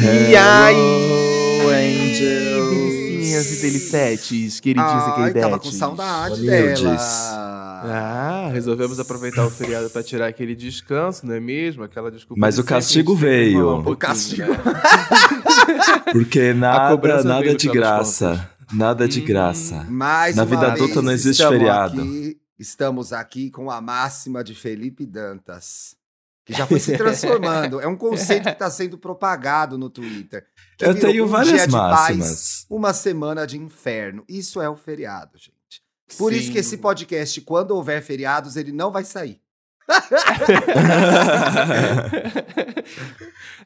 E aí, Angels. delicinhas e delicetes, queridinhos e Ai, queridetes. tava com saudade Humildes. dela. Ah, resolvemos aproveitar o feriado pra tirar aquele descanso, não é mesmo? Aquela desculpa. Mas o castigo veio. um O castigo. né? Porque nada, nada de graça. Nada de Hum. graça. Mais Na vida adulta não existe estamos feriado. Aqui, estamos aqui com a máxima de Felipe Dantas. Que já foi se transformando. é um conceito que está sendo propagado no Twitter. Eu tenho um várias dia de paz, máximas. uma semana de inferno. Isso é o feriado, gente. Por isso Sim. que esse podcast, quando houver feriados, ele não vai sair.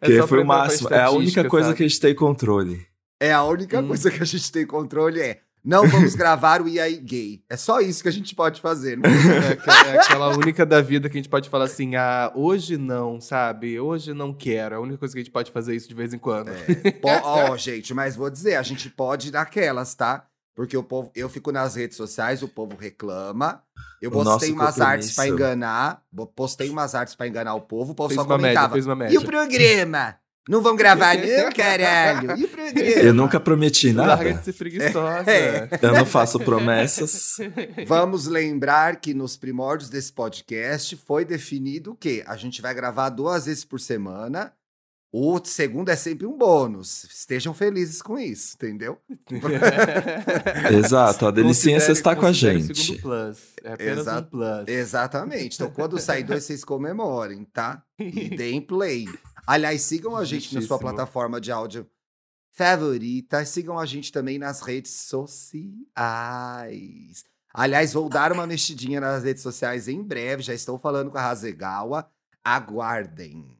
É Que foi o máximo. É a única coisa sabe? que a gente tem controle. É a única Hum. coisa que a gente tem controle é não vamos gravar o IAI gay. É só isso que a gente pode fazer. Não É aquela, é aquela única da vida que a gente pode falar assim, ah, hoje não, sabe? Hoje não quero. É a única coisa que a gente pode fazer isso de vez em quando. É, Ó, gente, mas vou dizer, a gente pode ir naquelas, tá? Porque o povo, eu fico nas redes sociais, o povo reclama. Eu postei umas artes pra compromisso. enganar, postei umas artes pra enganar o povo, o povo Fez só uma média, comentava. fez uma e média. o programa? Não vão gravar não, caralho? E o programa? Eu nunca prometi Larga nada. de ser preguiçosa. É. Eu não faço promessas. Vamos lembrar que nos primórdios desse podcast foi definido o quê? A gente vai gravar duas vezes por semana. O segundo é sempre um bônus. Estejam felizes com isso, entendeu? Exato, a delicinha Considere- está com a gente. plus. É apenas Exato. um plus. Exatamente. Então, quando sair dois, vocês comemorem, tá? E deem play. Aliás, sigam a gente na sua Justíssimo. plataforma de áudio favorita. Sigam a gente também nas redes sociais. Aliás, vou dar uma mexidinha nas redes sociais em breve. Já estou falando com a Razegawa. Aguardem.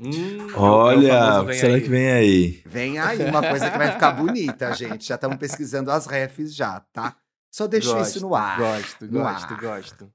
Hum, é o Olha, será aí. que vem aí? Vem aí uma coisa que vai ficar bonita, gente. Já estamos pesquisando as refs já, tá? Só deixei isso no ar. Gosto, No gosto, ar. gosto.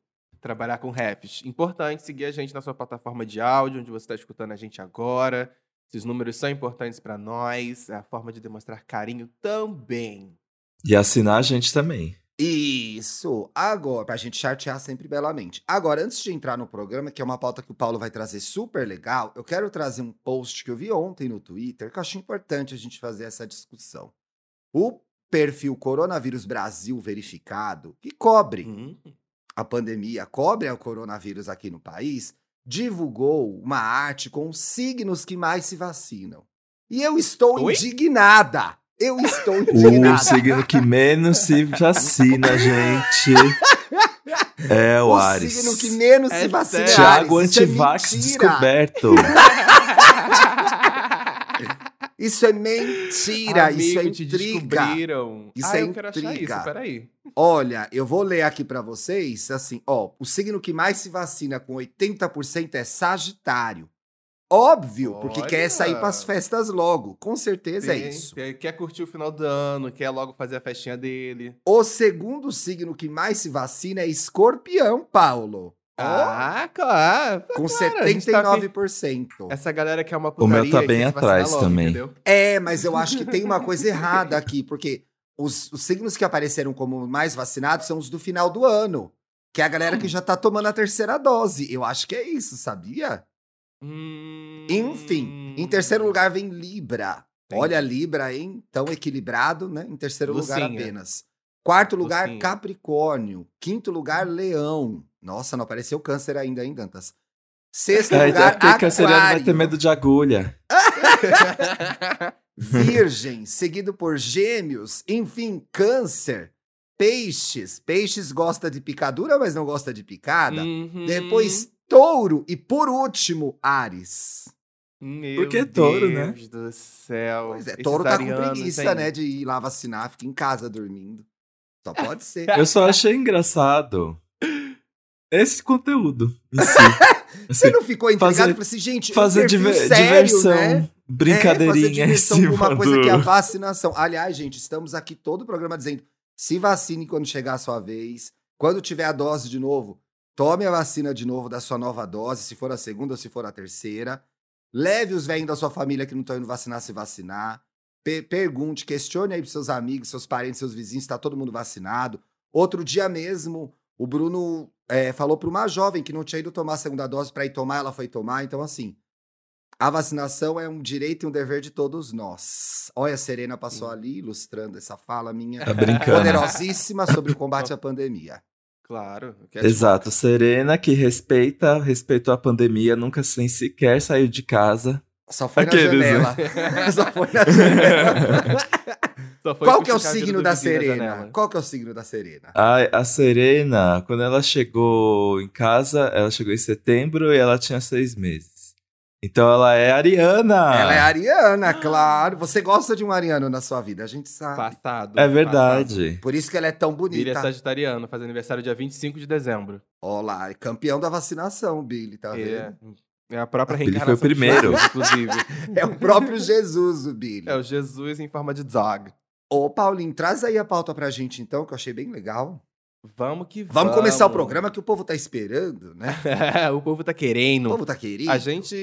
Trabalhar com raps. Importante seguir a gente na sua plataforma de áudio, onde você está escutando a gente agora. Esses números são importantes para nós. É a forma de demonstrar carinho também. E assinar a gente também. Isso. Agora, pra gente chartear sempre belamente. Agora, antes de entrar no programa, que é uma pauta que o Paulo vai trazer super legal, eu quero trazer um post que eu vi ontem no Twitter, que eu acho importante a gente fazer essa discussão. O perfil Coronavírus Brasil Verificado, que cobre Hum, a pandemia, cobre o coronavírus aqui no país, divulgou uma arte com os signos que mais se vacinam. E eu estou Oi? indignada. Eu estou O indignada. signo que menos se vacina, gente. É o, o Ares. signo que menos É se vacina. Isso é Antivax mentira. descoberto. Isso é mentira. isso é Amigo, intriga. Isso ah, é eu quero achar intriga. isso, peraí. Olha, eu vou ler aqui pra vocês, assim, ó, o signo que mais se vacina com 80% é Sagitário. Óbvio, porque Olha. quer sair pras festas logo. Com certeza é isso. tem- Quer curtir o final do ano, quer logo fazer a festinha dele. O segundo signo que mais se vacina é Escorpião, Paulo. Ah, claro. com claro, a gente tá 79%. Essa galera que é uma O meu putaria tá e bem atrás também. entendeu? É, mas eu acho que tem uma coisa errada aqui, porque os, os signos que apareceram como mais vacinados são os do final do ano. Que é a galera que já tá tomando a terceira dose. Eu acho que é isso, sabia? Hum... Enfim, em terceiro lugar vem Libra. Entendi. Olha, Libra, hein? Tão equilibrado, né? Em terceiro lugar Lucinha. apenas. Quarto lugar, Lucinha. Capricórnio. Quinto lugar, Leão. Nossa, não apareceu câncer ainda, hein, Dantas? Sexto É, lugar, porque canceriano vai ter medo de agulha. Virgem, seguido por Gêmeos, enfim, Câncer, Peixes. Peixes gosta de picadura, mas não gosta de picada. Uhum. Depois, Touro e por último, Ares. Meu Porque é touro, né? Deus do céu. Pois é, Esses Touro tá com preguiça, hein? né, de ir lá vacinar, fica em casa dormindo. Só pode ser. Eu só achei engraçado esse conteúdo si. Você não ficou intrigado? fazer- Falei assim, gente, Fazer um diver- sério, diversão, né? É, fazer brincadeirinha diversão com cima uma coisa do... que é a vacinação. Aliás, gente, estamos aqui todo o programa dizendo: se vacine quando chegar a sua vez. Quando tiver a dose de novo, tome a vacina de novo da sua nova dose, se for a segunda ou se for a terceira. Leve os velhos da sua família que não estão indo vacinar se vacinar. Pe- pergunte, questione aí pros seus amigos, seus parentes, seus vizinhos, se tá todo mundo vacinado. Outro dia mesmo, o Bruno é, falou para uma jovem que não tinha ido tomar a segunda dose para ir tomar, ela foi tomar. Então, assim, A vacinação é um direito e um dever de todos nós. Olha, a Serena passou ali ilustrando essa fala minha Tá brincando. poderosíssima sobre o combate à pandemia. Claro. que é tipo- Exato, Serena que respeita, respeitou a pandemia, nunca sem sequer saiu de casa. Só foi Aqueles, na né? janela. Só foi na janela. Só foi Qual que é o a signo da Serena? janela. Qual que é o signo da Serena? Ai, a Serena, quando ela chegou em casa, ela chegou em setembro e ela tinha seis meses. Então ela é ariana. Ela é ariana, claro. Você gosta de um ariano na sua vida, a gente sabe. Passado. É verdade. Por isso que ela é tão Billy é bonita. sagitariano, faz aniversário dia 25 de dezembro. Ó lá, é campeão da vacinação, Billy, tá É, vendo? É a própria Ah, Billy foi reencarnação o primeiro. Jesus, inclusive. É o próprio Jesus, o Billy. É o Jesus em forma de dog. Ô, Paulinho, traz aí a pauta pra gente então, que eu achei bem legal. Vamos que vamos. Vamos começar o programa que o povo tá esperando, né? o povo tá O querendo. povo tá querido. A gente.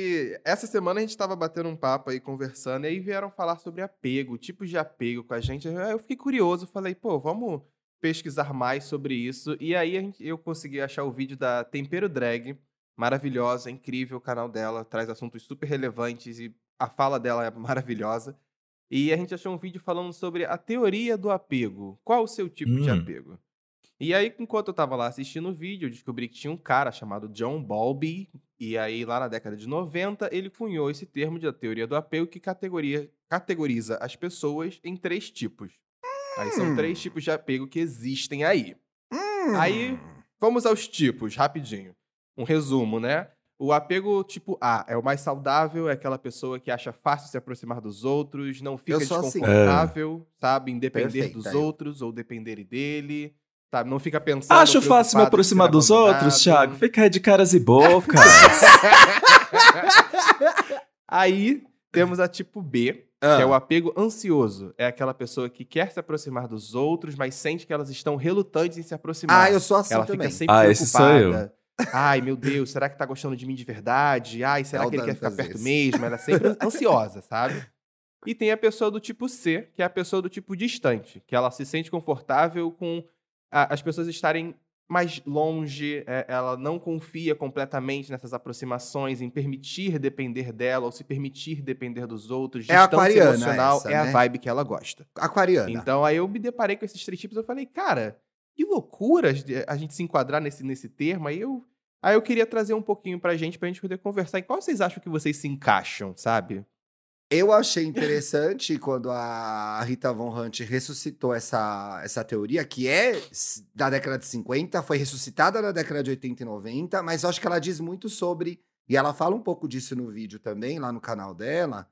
Essa semana a gente tava batendo um papo aí, conversando, e aí vieram falar sobre apego, tipos de apego com a gente. Aí Eu fiquei curioso, falei, pô, vamos pesquisar mais sobre isso. E aí a gente- eu consegui achar o vídeo da Tempero Drag, maravilhosa, incrível o canal dela, traz assuntos super relevantes e a fala dela é maravilhosa. E a gente achou um vídeo falando sobre a teoria do apego. Qual o seu tipo de Hum. apego? E aí, enquanto eu tava lá assistindo o vídeo, eu descobri que tinha um cara chamado John Bowlby, e aí lá na década de 90, ele cunhou esse termo de a teoria do apego que categoria, categoriza as pessoas em três tipos. Aí são Hum. três tipos de apego que existem aí. Hum. Aí, Vamos aos tipos, rapidinho. Um resumo, né? O apego tipo A é o mais saudável, é aquela pessoa que acha fácil se aproximar dos outros, não fica assim. desconfortável, sabe, em depender Perfeita, dos eu. outros ou dependerem dele, sabe, não fica pensando Acho fácil me aproximar ser dos abandonado. outros, Thiago. Fica aí de caras e bocas. Aí temos a tipo B, Ah, que é o apego ansioso. É aquela pessoa que quer se aproximar dos outros, mas sente que elas estão relutantes em se aproximar. Ah, eu sou assim Ela também. fica sempre Ah, esse sou preocupada. Ai, meu Deus, será que tá gostando de mim de verdade? Ai, será É que ele quer ficar perto esse. mesmo? Ela é sempre ansiosa, sabe? E tem a pessoa do tipo C, que é a pessoa do tipo distante, que ela se sente confortável com a- as pessoas estarem mais longe, é, ela não confia completamente nessas aproximações, em permitir depender dela ou se permitir depender dos outros. É aquariana emocional essa, é a né? vibe que ela gosta. Aquariana. Então aí eu me deparei com esses três tipos, eu falei, cara, que loucura de- a gente se enquadrar nesse, nesse termo. Aí eu, aí eu queria trazer um pouquinho pra gente, pra gente poder conversar. E qual vocês acham que vocês se encaixam, sabe? Eu achei interessante quando a Rita Von Hunt ressuscitou essa, essa teoria, que é da década de 50, foi ressuscitada na década de 80 e 90, mas acho que ela diz muito sobre, e ela fala um pouco disso no vídeo também, lá no canal dela,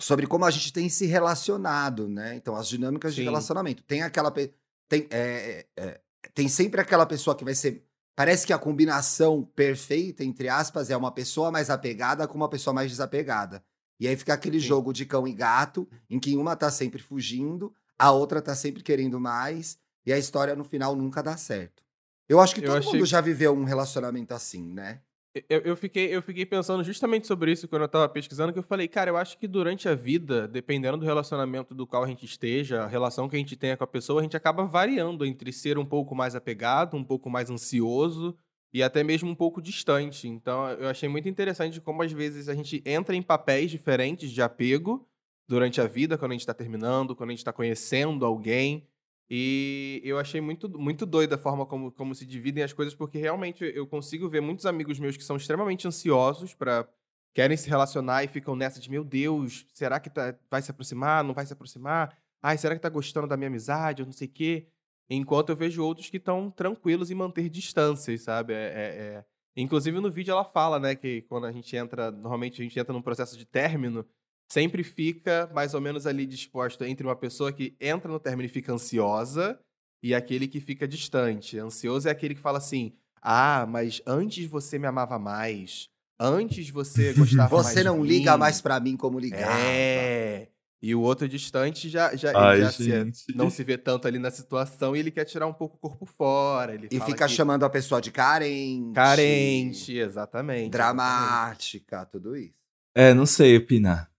sobre como a gente tem se relacionado, né? Então, as dinâmicas de Sim. relacionamento. Tem aquela. pe- Tem, é, é, é, tem sempre aquela pessoa que vai ser. Parece que a combinação perfeita, entre aspas, é uma pessoa mais apegada com uma pessoa mais desapegada. E aí fica aquele Sim. jogo de cão e gato, em que uma tá sempre fugindo, a outra tá sempre querendo mais, e a história no final nunca dá certo. Eu acho que todo achei- mundo já viveu um relacionamento assim, né? Eu, eu fiquei, eu fiquei pensando justamente sobre isso quando eu tava pesquisando, que eu falei, cara, eu acho que durante a vida, dependendo do relacionamento do qual a gente esteja, a relação que a gente tenha com a pessoa, a gente acaba variando entre ser um pouco mais apegado, um pouco mais ansioso e até mesmo um pouco distante. Então, eu achei muito interessante como às vezes a gente entra em papéis diferentes de apego durante a vida, quando a gente está terminando, quando a gente está conhecendo alguém. E eu achei muito, muito doida a forma como, como se dividem as coisas, porque realmente eu consigo ver muitos amigos meus que são extremamente ansiosos para querem se relacionar e ficam nessa de meu Deus, será que tá, vai se aproximar? Não vai se aproximar? Ai, será que tá gostando da minha amizade? Eu não sei o quê. Enquanto eu vejo outros que estão tranquilos em manter distâncias, sabe? É, é- é- Inclusive no vídeo ela fala, né, que quando a gente entra, normalmente a gente entra num processo de término, sempre fica mais ou menos ali disposto entre uma pessoa que entra no término e fica ansiosa e aquele que fica distante. Ansioso é aquele que fala assim: "Ah, mas antes você me amava mais, antes você gostava mais Você de não liga mim." mais pra mim como ligava. É. E o outro distante já, já, ele Ai, já se- não se vê tanto ali na situação e ele quer tirar um pouco o corpo fora. Ele E fala fica que- chamando a pessoa de carente. carente, exatamente. Dramática, tudo isso. É, não sei opinar.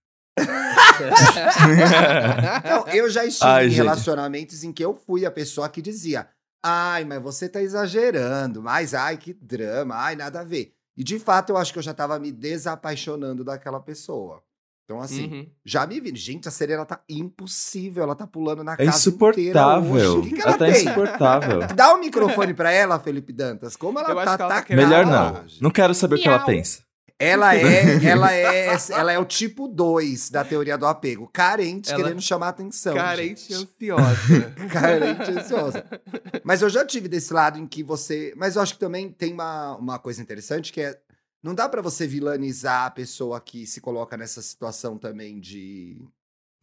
Não, eu já estive Ai, em gente. relacionamentos em que eu fui a pessoa que dizia: Ai, mas você tá exagerando, mas ai, que drama, ai, nada a ver. E de fato, eu acho que eu já tava me desapaixonando daquela pessoa. Então, assim, Uhum. já me vi. Gente, a Serena tá impossível. Ela tá pulando na É casa insuportável. inteira hoje. O que, que ela Ela tá tem? insuportável. Dá o microfone pra ela, Felipe Dantas. Como ela Eu tá ela tá atacada Melhor não. hoje. Não quero saber o que ela Miau. pensa. Ela é, ela é, ela é o tipo 2 da teoria do apego. Carente, Ela- querendo chamar atenção. Carente gente. ansiosa. Carente ansiosa. Mas eu já tive desse lado em que você. Mas eu acho que também tem uma, uma coisa interessante que é. Não dá pra você vilanizar a pessoa que se coloca nessa situação também de.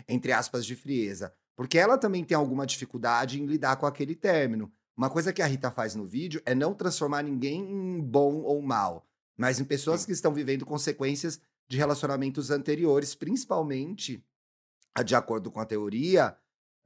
Entre aspas, de frieza. Porque ela também tem alguma dificuldade em lidar com aquele término. Uma coisa que a Rita faz no vídeo é não transformar ninguém em bom ou mal, mas em pessoas que estão vivendo consequências de relacionamentos anteriores, principalmente, a- de acordo com a teoria,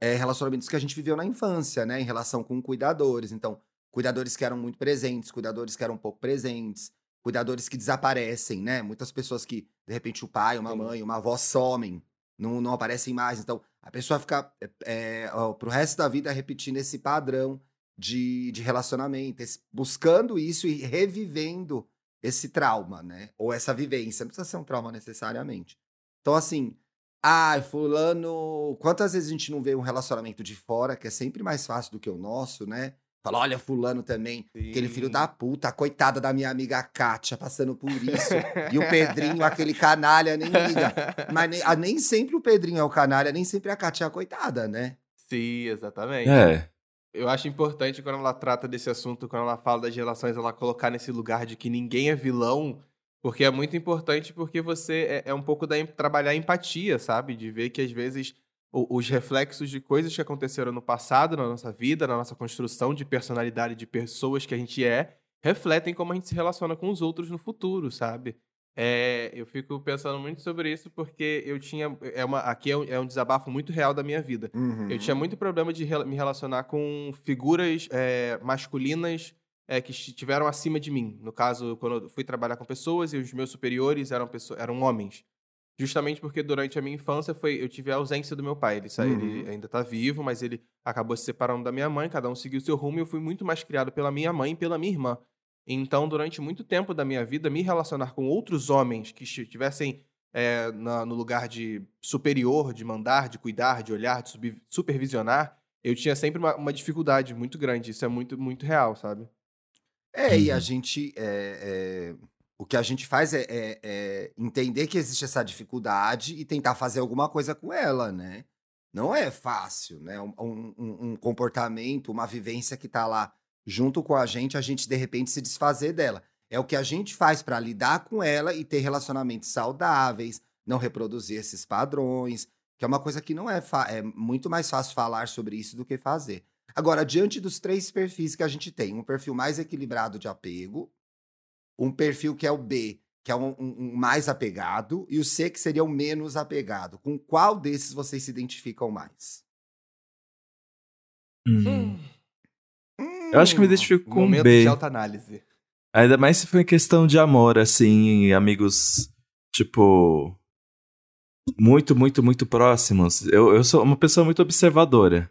é, relacionamentos que a gente viveu na infância, né? Em relação com cuidadores. Então, cuidadores que eram muito presentes, cuidadores que eram pouco presentes, cuidadores que desaparecem, né? Muitas pessoas que, de repente, o pai, uma Sim. mãe, uma avó somem, não, não aparecem mais. Então, a pessoa fica é, ó, pro resto da vida repetindo esse padrão de, de relacionamento, esse- buscando isso e revivendo esse trauma, né? Ou essa vivência. Não precisa ser um trauma necessariamente. Então, assim, ai, fulano. Quantas vezes a gente não vê um relacionamento de fora, que é sempre mais fácil do que o nosso, né? Fala, olha, fulano também, aquele filho da puta, a coitada da minha amiga Kátia, passando por isso. e o Pedrinho, aquele canalha, nem liga. Mas nem, ah, nem sempre o Pedrinho é o canalha, nem sempre a Kátia é a coitada, né? Sim, exatamente. É. Eu acho importante quando ela trata desse assunto, quando ela fala das relações, ela colocar nesse lugar de que ninguém é vilão, porque é muito importante porque você é, é um pouco da trabalhar a empatia, sabe? De ver que às vezes o- os reflexos de coisas que aconteceram no passado, na nossa vida, na nossa construção de personalidade de pessoas que a gente é, refletem como a gente se relaciona com os outros no futuro, sabe? É, eu fico pensando muito sobre isso porque eu tinha. É uma, aqui é um, é um desabafo muito real da minha vida. Uhum. Eu tinha muito problema de me relacionar com figuras é, masculinas é, que estiveram acima de mim. No caso, quando eu fui trabalhar com pessoas e os meus superiores eram, pessoas, eram homens. Justamente porque durante a minha infância foi, eu tive a ausência do meu pai. Ele, sa- ele Uhum. ainda está vivo, mas ele acabou se separando da minha mãe, cada um seguiu seu rumo e eu fui muito mais criado pela minha mãe e pela minha irmã. Então, durante muito tempo da minha vida, me relacionar com outros homens que estivessem é, na- no lugar de superior, de mandar, de cuidar, de olhar, de subi- supervisionar, eu tinha sempre uma, uma dificuldade muito grande. Isso é muito, muito real, sabe? É, e a Uhum. gente. é, é, o que a gente faz é, é- é entender que existe essa dificuldade e tentar fazer alguma coisa com ela, né? Não é fácil, né? Um, um- um- um comportamento, uma vivência que tá lá junto com a gente, a gente de repente se desfazer dela. É o que a gente faz para lidar com ela e ter relacionamentos saudáveis, não reproduzir esses padrões, que é uma coisa que não é, é muito mais fácil falar sobre isso do que fazer. Agora, diante dos três perfis que a gente tem, um perfil mais equilibrado de apego, um perfil que é o B, que é um, um- um mais apegado, e o C, que seria o menos apegado. Com qual desses vocês se identificam mais? Hum. Eu acho que me identifico com Momento B. de autoanálise. Ainda mais se em questão de amor, assim, amigos, tipo. Muito, muito, muito próximos. Eu, eu sou uma pessoa muito observadora.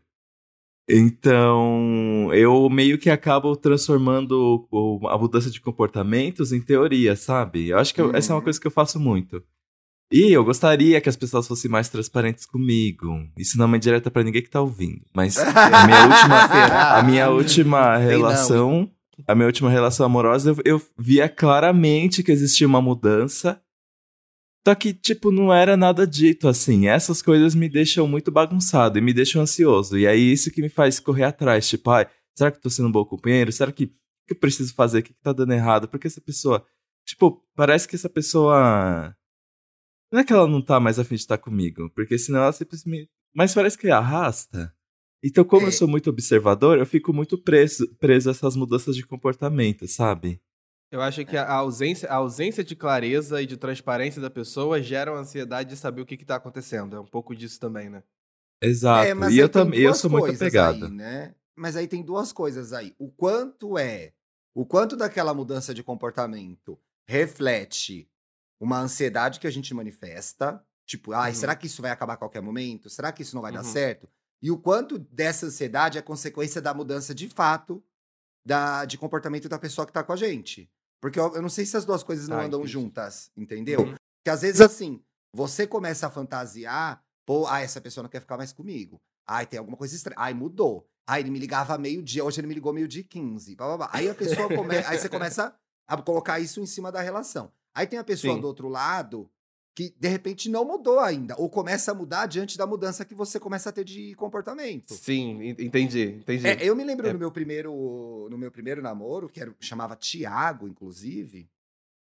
Então, eu meio que acabo transformando o- a mudança de comportamentos em teoria, sabe? Eu acho que eu- essa é uma Uhum. coisa que eu faço muito. E eu gostaria que as pessoas fossem mais transparentes comigo. Isso não é uma indireta pra ninguém que tá ouvindo. Mas a minha última, a minha última relação, a minha última relação amorosa, eu, eu via claramente que existia uma mudança. Só que, tipo, não era nada dito assim. Essas coisas me deixam muito bagunçado e me deixam ansioso. E aí, isso que me faz correr atrás. Tipo, ai, será que eu tô sendo um bom companheiro? Será que, que eu preciso fazer? O que, que tá dando errado? Porque essa pessoa. Tipo, parece que essa pessoa. Não é que ela não tá mais afim de estar comigo. Porque senão ela simplesmente. Mas parece que arrasta. Então, como É. eu sou muito observador, eu fico muito preso, preso a essas mudanças de comportamento, sabe? Eu acho que a ausência, a ausência de clareza e de transparência da pessoa gera uma ansiedade de saber o que está acontecendo. É um pouco disso também, né? Exato. É, e eu também, eu sou muito apegado. aí, né? Mas aí tem duas coisas aí. O quanto é, o quanto daquela mudança de comportamento reflete uma ansiedade que a gente manifesta, tipo, ai, Uhum. será que isso vai acabar a qualquer momento? Será que isso não vai dar Uhum. certo? E o quanto dessa ansiedade é consequência da mudança de fato da, de comportamento da pessoa que tá com a gente. Porque eu, eu não sei se as duas coisas não Ah, andam juntas, entendeu? Uhum. Porque às vezes, assim, você começa a fantasiar, pô, ah, essa pessoa não quer ficar mais comigo. Ai, tem alguma coisa estranha. Ai, mudou. Ai, ele me ligava meio-dia, hoje ele me ligou meio-dia e 15. Blá, blá, blá. Aí a pessoa come... aí você começa a colocar isso em cima da relação. Aí tem a pessoa Sim. do outro lado que de repente não mudou ainda, ou começa a mudar diante da mudança que você começa a ter de comportamento. Sim, en- entendi, entendi. É, eu me lembro É. no meu primeiro no meu primeiro namoro, que era, chamava Tiago, inclusive.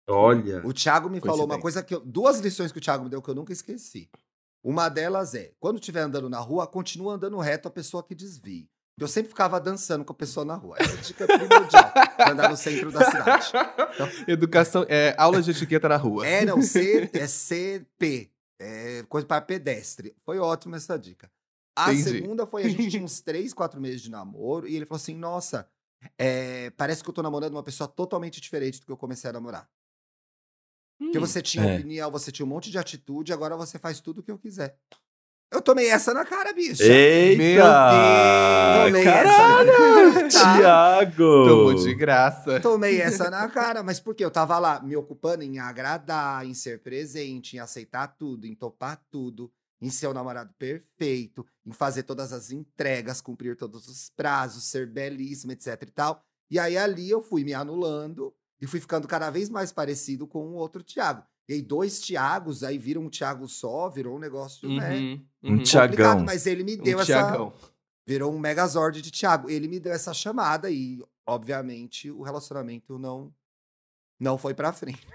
Olha. O Thiago me falou uma coisa que eu, duas lições que o Thiago me deu que eu nunca esqueci. Uma delas é, quando estiver andando na rua, continua andando reto a pessoa que desvie. Eu sempre ficava dançando com a pessoa na rua. Essa dica é primordial pra andar no centro da cidade. Educação, é, aula de etiqueta na rua. É, não, C, é CP. É coisa para pedestre. Foi ótima essa dica. A Entendi. segunda foi, a gente tinha uns três, quatro meses de namoro, e ele falou assim, nossa, é, parece que eu tô namorando uma pessoa totalmente diferente do que eu comecei a namorar. Porque Hum. você tinha É. opinião, você tinha um monte de atitude, agora você faz tudo o que eu quiser. Eu tomei essa na cara, bicha. Eita! Meu Deus! Tomei Caralho! essa. Tá? Tiago! Tomou de graça. Tomei essa na cara, mas por quê? Eu tava lá me ocupando em agradar, em ser presente, em aceitar tudo, em topar tudo, em ser o namorado perfeito, em fazer todas as entregas, cumprir todos os prazos, ser belíssimo, etc e tal. E aí ali eu fui me anulando e fui ficando cada vez mais parecido com o outro Tiago. E aí dois Tiagos, aí viram um Tiago só, virou um negócio, né? Uhum, Um uhum. Tiagão. mas ele me Um deu essa. Thiagão. Virou um megazord de Thiago. Ele me deu essa chamada e, obviamente, o relacionamento não não foi pra frente.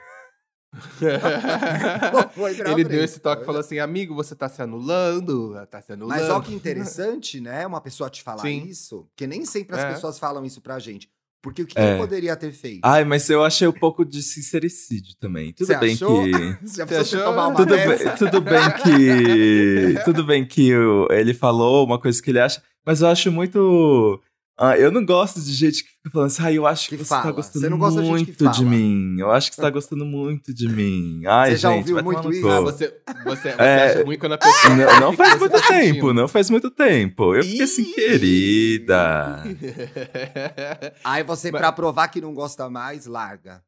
Não foi pra Ele frente. deu esse toque e falou assim: amigo, você tá se anulando. Tá se anulando. Mas olha que interessante, né? Uma pessoa te falar Sim. isso, porque nem sempre as É. pessoas falam isso pra gente. Porque o que É. eu poderia ter feito? Ai, mas eu achei um pouco de sincericídio também. Tudo Você bem achou? que. Já Você tomar uma Tudo bem, tudo bem que. Tudo bem que o- ele falou uma coisa que ele acha, mas eu acho muito. Ah, eu não gosto de gente que fica falando assim, ah, eu acho que, Que você fala. tá gostando Você não gosta de muito de, fala. mim. Eu acho que você tá gostando muito de mim. Ai, Você já gente, ouviu muito isso? Ah, você, você, você É. acha ruim quando a pessoa. Não, não faz muito tá tempo, sentindo? não faz muito tempo. Eu fiquei assim, querida. Aí você, Mas- pra provar que não gosta mais, larga.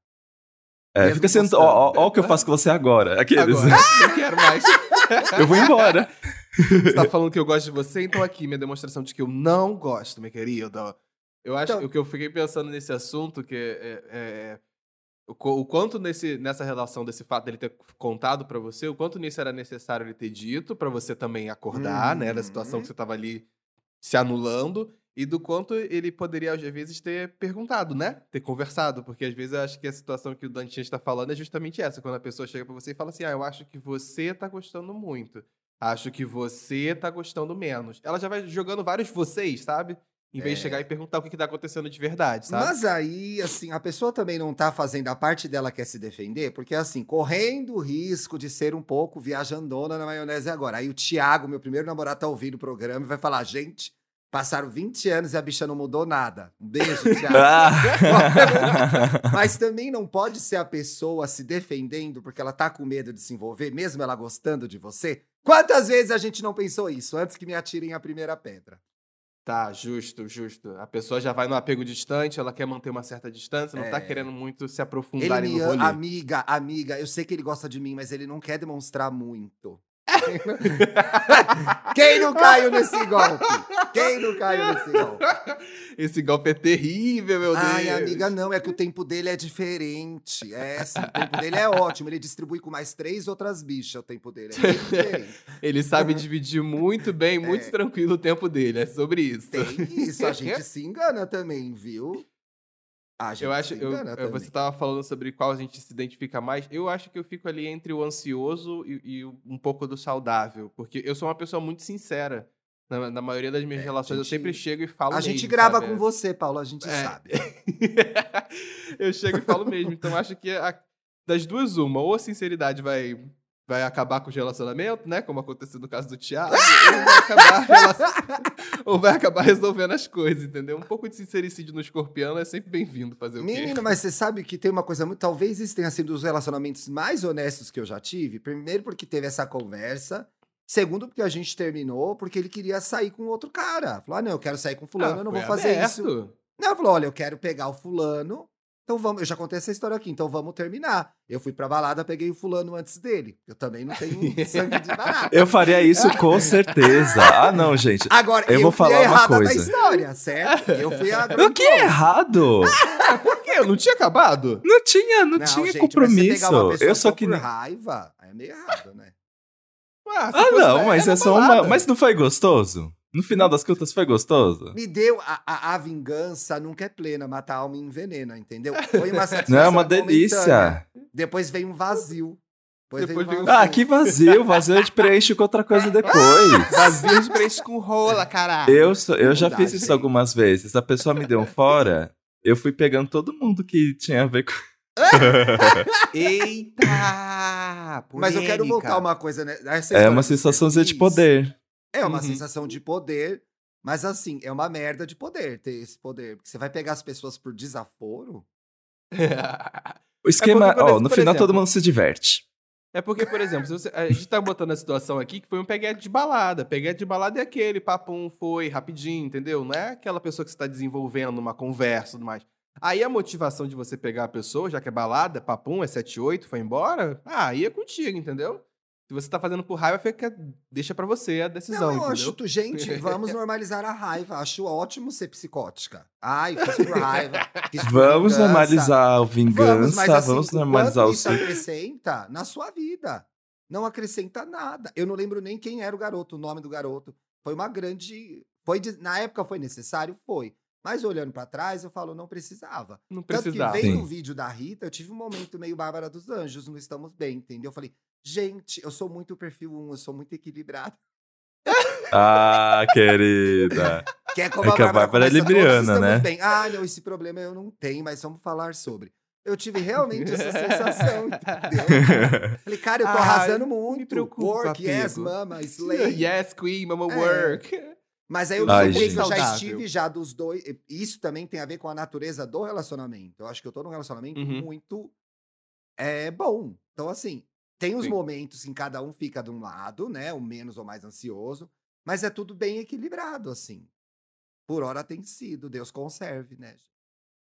É, Mesmo fica sendo. Ó, ó, ó o que eu faço com você agora. Aqueles. Agora, não quero mais. eu vou embora. Você tá falando que eu gosto de você, então aqui minha demonstração de que eu não gosto, minha querida. Eu acho Então- o que eu fiquei pensando nesse assunto, que é, é- o, qu- o quanto nesse, nessa relação desse fato dele ter contado pra você, o quanto nisso era necessário ele ter dito pra você também acordar, né, da situação Uhum. que você tava ali se anulando. E do quanto ele poderia, às vezes, ter perguntado, né? Ter conversado. Porque às vezes eu acho que a situação que o Dantinho está falando é justamente essa. Quando a pessoa chega pra você e fala assim: Ah, eu acho que você tá gostando muito. Acho que você tá gostando menos. Ela já vai jogando vários vocês, sabe? Em vez de É. chegar e perguntar o que, que tá acontecendo de verdade, sabe? Mas aí, assim, a pessoa também não tá fazendo a parte dela que é se defender, porque assim, correndo o risco de ser um pouco viajandona na maionese agora. Aí o Thiago, meu primeiro namorado, tá ouvindo o programa e vai falar: gente, passaram 20 anos e a bicha não mudou nada. Um beijo, Thiago. Ah. Mas também não pode ser a pessoa se defendendo porque ela tá com medo de se envolver, mesmo ela gostando de você. Quantas vezes a gente não pensou isso antes que me atirem a primeira pedra? Tá, justo, justo. A pessoa já vai no apego distante, ela quer manter uma certa distância, não tá É. querendo muito se Ele aprofundar me no rolê. amiga, amiga, eu sei que ele gosta de mim, mas ele não quer demonstrar muito. Quem não caiu nesse golpe? Quem não caiu nesse golpe? Esse golpe é terrível, meu Ai, Deus. amiga, não, é que o tempo dele é diferente. É, o tempo dele é ótimo. Ele distribui com mais três outras bichas o tempo dele. É. Ele sabe dividir muito bem, muito É. tranquilo o tempo dele. É sobre isso. Tem isso, a gente se engana também, viu? A gente Eu acho, eu, você tava falando sobre qual a gente se identifica mais. Eu acho que eu fico ali entre o ansioso e, e um pouco do saudável, porque eu sou uma pessoa muito sincera. Na, na maioria das minhas É, relações, a eu gente- sempre chego e falo A gente mesmo, grava sabe? com você, Paulo, a gente É. sabe. eu chego e falo mesmo. Então acho que a- das duas, uma, ou a sinceridade vai, vai acabar com o relacionamento, né? Como aconteceu no caso do Thiago, ou vai acabar, a relação- ou vai acabar resolvendo as coisas, entendeu? Um pouco de sincericídio no escorpião é sempre bem-vindo fazer o quê? Menino, mas você sabe que tem uma coisa muito. Talvez esse tenha sido um dos relacionamentos mais honestos que eu já tive. Primeiro, porque teve essa conversa. Segundo, porque a gente terminou, porque ele queria sair com outro cara. Falou: ah, não, eu quero sair com fulano, Ah, eu não vou fazer aberto. isso. Não, falou: olha, eu quero pegar o fulano Então vamos, eu já contei essa história aqui, então vamos terminar. Eu fui pra balada, peguei o fulano antes dele. Eu também não tenho sangue de barata. Eu faria isso com certeza. Ah, não, gente. Agora, Eu eu, vou falar uma coisa. da história, certo? Eu fui a O que é errado? Por quê? Eu não tinha acabado? Não tinha, não, tinha gente, compromisso. Eu só que por raiva, é meio errado, né? Ah, Ah, não, mas na é só uma. Mas não foi gostoso? No final das contas foi gostoso? Me deu a, a, a vingança nunca é plena, mata a alma e envenena, entendeu? Foi uma satisfação Não é uma delícia. Depois vem um vazio. Depois, Depois vem um vem um- vazio. Ah, que vazio. Vazio a gente preenche com outra coisa depois. Vazio de preenche com rola, caralho. Eu, sou- eu já fiz isso gente. algumas vezes. A pessoa me deu um fora, eu fui pegando todo mundo que tinha a ver com. Eita! Mas eu quero polêmica. voltar uma coisa, né? Essa É uma dos sensaçãozinha de poder. É uma Uhum. sensação de poder, mas assim, é uma merda de poder ter esse poder. Porque você vai pegar as pessoas por desaforo. O esquema, porque, por ó, exemplo- no final todo exemplo- mundo se diverte. É porque, por exemplo, se você- a gente tá botando a situação aqui que foi um peguete de balada. Peguete de balada é aquele, papum, foi, rapidinho, entendeu? Não é aquela pessoa que você tá desenvolvendo uma conversa e tudo mais. Aí a motivação de você pegar a pessoa, já que é balada, papum, é 7, 8, foi embora, ah, aí é contigo, entendeu? Se você tá fazendo por raiva, fica, deixa pra você a decisão, Não, eu entendeu? acho, tu- gente, vamos normalizar a raiva. Acho ótimo ser psicótica. Ai, fiz por raiva. Fiz por Vamos vingança. normalizar o vingança, Vamos, vamos, mas assim, o normalizar o isso acrescenta na sua vida. Não acrescenta nada. Eu não lembro nem quem era o garoto, o nome do garoto. Foi uma grande. Foi de- Na época foi necessário? Foi. Mas olhando pra trás, eu falo, não precisava. Não Tanto precisava. que vendo Sim. o vídeo da Rita, eu tive um momento meio Bárbara dos Anjos, não estamos bem, entendeu? Eu falei, gente, eu sou muito perfil 1, eu sou muito equilibrado. Ah, querida. Que é como É que a Bárbara é começa, "Todos libriana, né? Bem. Ah, não, esse problema eu não tenho, mas vamos falar sobre. Eu tive realmente essa sensação, entendeu? Falei, cara, eu tô Ah, arrasando me muito. preocupa, Work, yes, apego. mama, slay. yes, queen, mama É. work. Mas aí eu Ai, lembrei que eu já estive já dos dois. Isso também tem a ver com a natureza do relacionamento. Eu acho que eu tô num relacionamento Uhum. muito é, bom. Então, assim, tem os Sim. momentos em que cada um fica de um lado, né? O menos ou mais ansioso. Mas é tudo bem equilibrado, assim. Por hora tem sido. Deus conserve, né?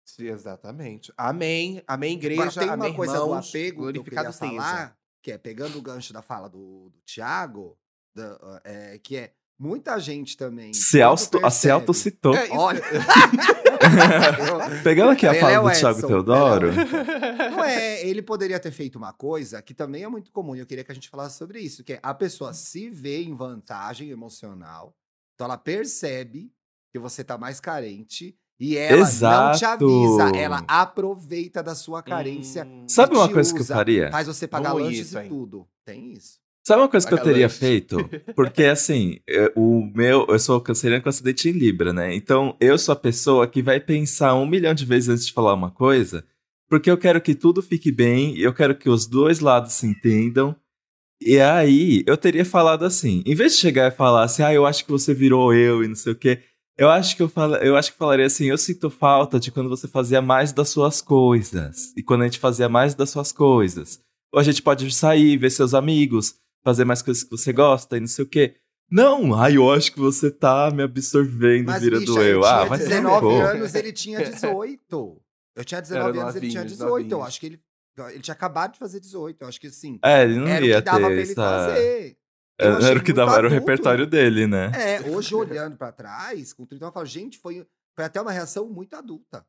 Sim, exatamente. Amém. Amém, Agora, igreja. tem uma amém, coisa irmãos. do apego que eu glorificado seja. falar, que é pegando o gancho da fala do, do Tiago, da- é, que é muita gente também. Se, auto, se percebe- autocitou. É, Olha. Pegando aqui a Ele fala é do Thiago Edson, Teodoro. Não é, ele poderia ter feito uma coisa que também é muito comum, e eu queria que a gente falasse sobre isso, que é a pessoa se vê em vantagem emocional, então ela percebe que você tá mais carente e ela não te Exato. avisa, ela aproveita da sua carência. Hum, Sabe uma coisa que eu usa, faria? Faz você pagar lanches isso, e tudo. Tem isso. Sabe uma coisa que eu teria feito? Porque assim, é, o meu, eu sou canceriano com acidente em Libra, né? Então eu sou a pessoa que vai pensar um milhão de vezes antes de falar uma coisa, porque eu quero que tudo fique bem, eu quero que os dois lados se entendam. E aí, eu teria falado assim, em vez de chegar e falar assim, ah, eu acho que você virou eu e não sei o quê, eu acho que eu, fala, eu acho que falaria assim, eu sinto falta de quando você fazia mais das suas coisas. E quando a gente fazia mais das suas coisas. Ou a gente pode sair, ver seus amigos, fazer mais coisas que você gosta e não sei o quê. Não, ai, eu acho que você tá me absorvendo, Mas, virando bicha, eu. eu Ah, ser 19 um anos, ele tinha 18. Eu tinha 19 Era anos, ele tinha novinhos, 18. Eu novinhos. acho que ele, ele tinha acabado de fazer 18. Eu acho que assim, É, ele não era o ia que dava pra ter ele essa... fazer. Eu Era, o que dava, era o adulto. repertório dele, né? É, hoje olhando pra trás, com 30 eu falo, gente, foi, foi até uma reação muito adulta,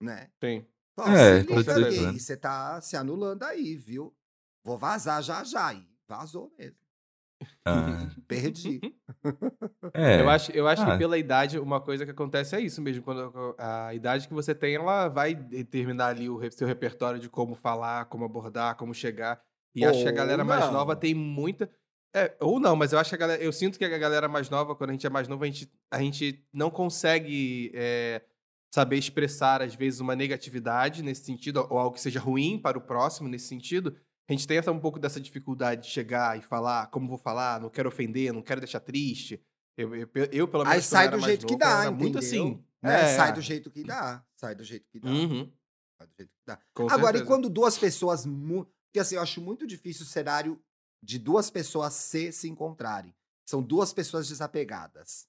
né? Tem. Ó, É, se liga, certeza. gay, você tá se anulando aí, viu? Vou vazar já já. E vazou mesmo. Ah, Perdi. é. Eu acho, eu acho Ah. que pela idade, uma coisa que acontece é isso mesmo. Quando a idade que você tem, ela vai determinar ali o seu repertório de como falar, como abordar, como chegar. E acho que a Ou galera mais não. nova tem muita. É, ou não, mas eu acho que a galera. Eu sinto que a galera mais nova, quando a gente é mais novo, a gente, a gente não consegue é, saber expressar, às vezes, uma negatividade nesse sentido, ou algo que seja ruim para o próximo nesse sentido. A gente tem essa, um pouco dessa dificuldade de chegar e falar como vou falar, não quero ofender, não quero deixar triste. Eu, eu, eu, pelo menos, Aí sai do jeito que novo, dá, entendeu? muito assim. Né? É. Sai do jeito que dá. Sai do jeito que dá. Uhum, Sai do jeito que dá. com Agora, e certeza. quando duas pessoas. Mu... Porque assim, eu acho muito difícil o cenário de duas pessoas se se encontrarem. São duas pessoas desapegadas.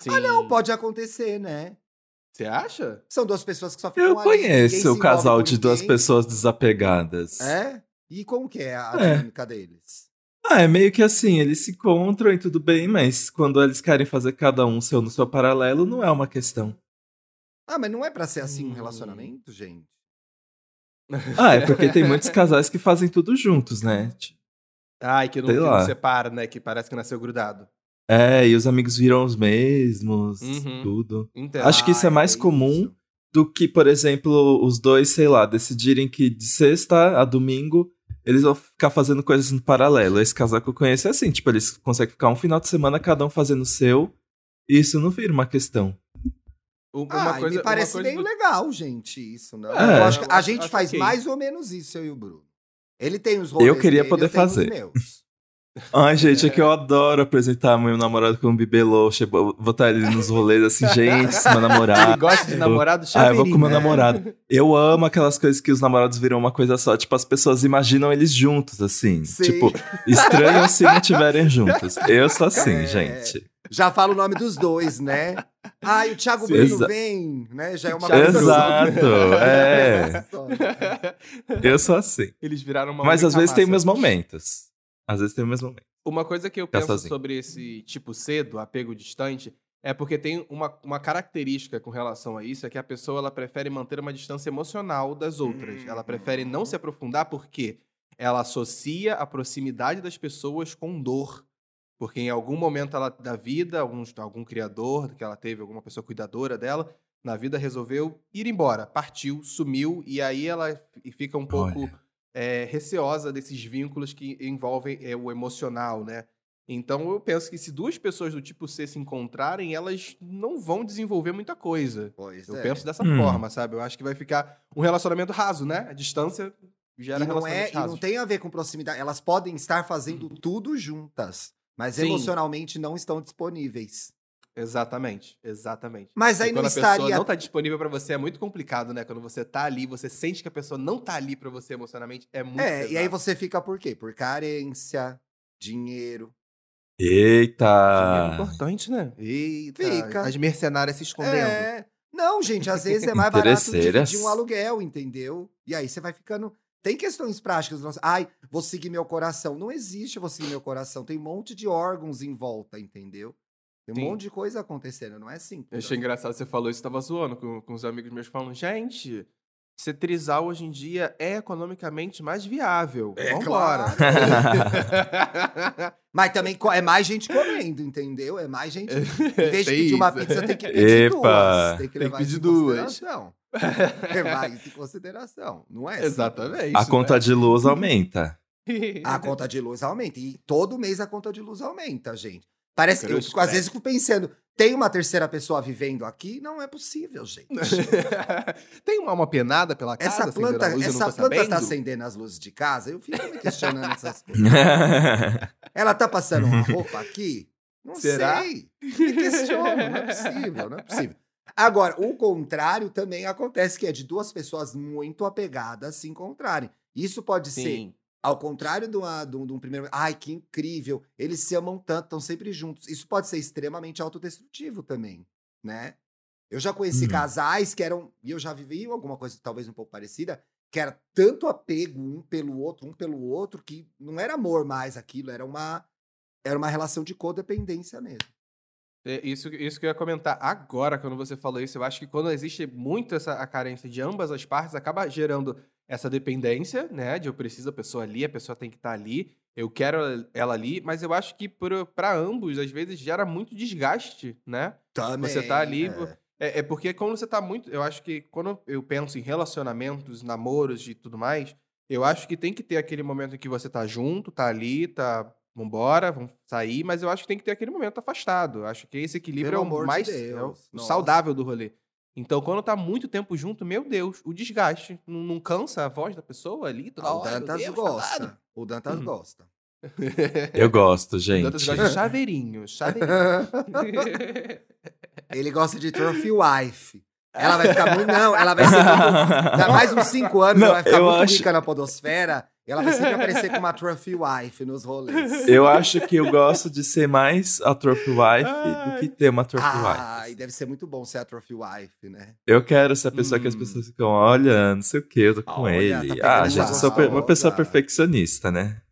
Sim, Ah, não, pode acontecer, né? Você acha? São duas pessoas que só ficam Eu ali, conheço o casal de duas ninguém. pessoas desapegadas. É? E como que é a É. dinâmica deles? Ah, é meio que assim, eles se encontram e tudo bem, mas quando eles querem fazer cada um seu no seu paralelo, não é uma questão. Ah, mas não é pra ser assim um Hum. relacionamento, gente? Ah, é porque tem muitos casais que fazem tudo juntos, né? Ai, que não, que não separa, né? Que parece que nasceu grudado. É, e os amigos viram os mesmos, Uhum. tudo. Entendo. Acho que isso é mais comum do que, por exemplo, os dois, sei lá, decidirem que de sexta a domingo eles vão ficar fazendo coisas no paralelo. Esse casal que eu conheço é assim, tipo, eles conseguem ficar um final de semana cada um fazendo o seu, e isso não vira uma questão. U- Ah, me parece uma coisa bem do- legal, gente, isso, não? É. eu acho que a gente acho faz ok. mais ou menos isso, eu e o Bruno. Ele tem os rolês Eu queria dele, poder eu tenho os fazer. meus. Ai, gente, é que eu adoro apresentar meu namorado como bibelô, botar ele nos rolês assim, gente, esse é meu Ele namorado. gosta de namorado Ah, eu chaveirinho. vou com meu né? namorado. Eu amo aquelas coisas que os namorados viram uma coisa só. Tipo, as pessoas imaginam eles juntos, assim. Sim. Tipo, estranham se não estiverem juntos. Eu sou assim, É. gente. Já fala o nome dos dois, né? Ah, e o Thiago Sim. Bruno vem, né? Já é uma coisa Exato, é. Eu sou assim. Eles viraram uma Mas às vezes tem massa. meus momentos. Às vezes tem meus momentos. Uma coisa que eu penso sozinho. sobre esse tipo cedo, apego distante, é porque tem uma, uma característica com relação a isso, é que a pessoa ela prefere manter uma distância emocional das outras. Ela prefere não se aprofundar porque ela associa a proximidade das pessoas com dor. Porque em algum momento ela, da vida, algum, algum criador que ela teve, alguma pessoa cuidadora dela, na vida resolveu ir embora, partiu, sumiu, e aí ela fica um pouco Olha. É, receosa desses vínculos que envolvem é, o emocional, né? Então eu penso que se duas pessoas do tipo C se encontrarem, elas não vão desenvolver muita coisa. Pois Eu é. penso dessa Hum. forma, sabe? Eu acho que vai ficar um relacionamento raso, né? A distância gera E não, é, relacionamentos e não rasos. tem a ver com proximidade. Elas podem estar fazendo tudo juntas, mas Sim. emocionalmente não estão disponíveis. Exatamente, exatamente. Mas aí E não quando a pessoa não tá disponível pra você é muito complicado, né? Quando você tá ali, você sente que a pessoa não tá ali pra você emocionalmente, é muito É, e aí pesado. você fica por quê? Por carência, dinheiro. Dinheiro Eita! importante, né? Eita, Fica. as mercenárias se escondendo. É. Não, gente, às vezes é mais barato dividir um aluguel, entendeu? E aí você vai ficando. Tem questões práticas. nossa, Ai, vou seguir meu coração. Não existe vou seguir meu coração. Tem um monte de órgãos em volta, entendeu? Tem um Sim. monte de coisa acontecendo, não é assim. Eu achei engraçado, você falou isso, tava zoando com, com os amigos meus falando, gente, ser trisal hoje em dia é economicamente mais viável. É Vambora. Mas também é mais gente comendo, entendeu? É mais gente. Em vez de pedir uma pizza, tem que pedir Epa. duas. Tem que Tem que levar pedir isso em duas. consideração. Levar isso em consideração. Não é? assim? Exatamente. A conta de luz aumenta. né? A conta de luz aumenta. E todo mês a conta de luz aumenta, gente. Parece que eu, fico- às credo. vezes fico pensando, tem uma terceira pessoa vivendo aqui? Não é possível, gente. Tem uma, uma penada pela casa? Essa planta, eu essa planta tá sabendo? acendendo as luzes de casa? Eu fico me questionando essas coisas. Ela tá passando uma roupa aqui? Não Será? sei. Me questiono, não é possível, não é possível. Agora, o contrário também acontece, que é de duas pessoas muito apegadas se encontrarem. Isso pode ser Sim. Ao contrário de, uma, de, um, de um primeiro. Ai, que incrível! Eles se amam tanto, estão sempre juntos. Isso pode ser extremamente autodestrutivo também, né? Eu já conheci Hum. casais que eram. E eu já vivi alguma coisa talvez um pouco parecida, que era tanto apego um pelo outro, um pelo outro, que não era amor mais aquilo, era uma. Era uma relação de codependência mesmo. É, Isso, isso que eu ia comentar agora, quando você falou isso, eu acho que quando existe muito essa a carência de ambas as partes, acaba gerando essa dependência, né? De eu preciso da pessoa ali, a pessoa tem que estar ali, eu quero ela ali, mas eu acho que para ambos, às vezes, gera muito desgaste, né? Também. Você tá ali, é. É, é porque quando você tá muito. Eu acho que quando eu penso em relacionamentos, namoros e tudo mais, eu acho que tem que ter aquele momento em que você tá junto, tá ali, tá. Vambora, vamos sair, mas eu acho que tem que ter aquele momento afastado. Eu acho que esse equilíbrio Pelo é o de mais é Deus, o saudável do rolê. Então, quando tá muito tempo junto, meu Deus, o desgaste. Não, não cansa a voz da pessoa ali toda Ah, o hora. meu Dantas Deus, gosta. tá O Dantas Uhum. gosta. Eu gosto, O gente. Dantas gosta de chaveirinho, chaveirinho. Ele gosta de Trophy Wife. Ela vai ficar muito. Não, ela vai ser muito. Dá mais uns cinco anos, Não, ela vai ficar muito acho- rica na podosfera. Ela vai sempre aparecer com uma trophy wife nos rolês. Eu acho que eu gosto de ser mais a trophy wife do que ter uma trophy Ah, wife. e deve ser muito bom ser a trophy wife, né? Eu quero ser a pessoa que as Hum. pessoas ficam, olha, não sei o que, eu tô com Olha, tá ele. pegando ah, gente, eu sou uma pessoa perfeccionista, né?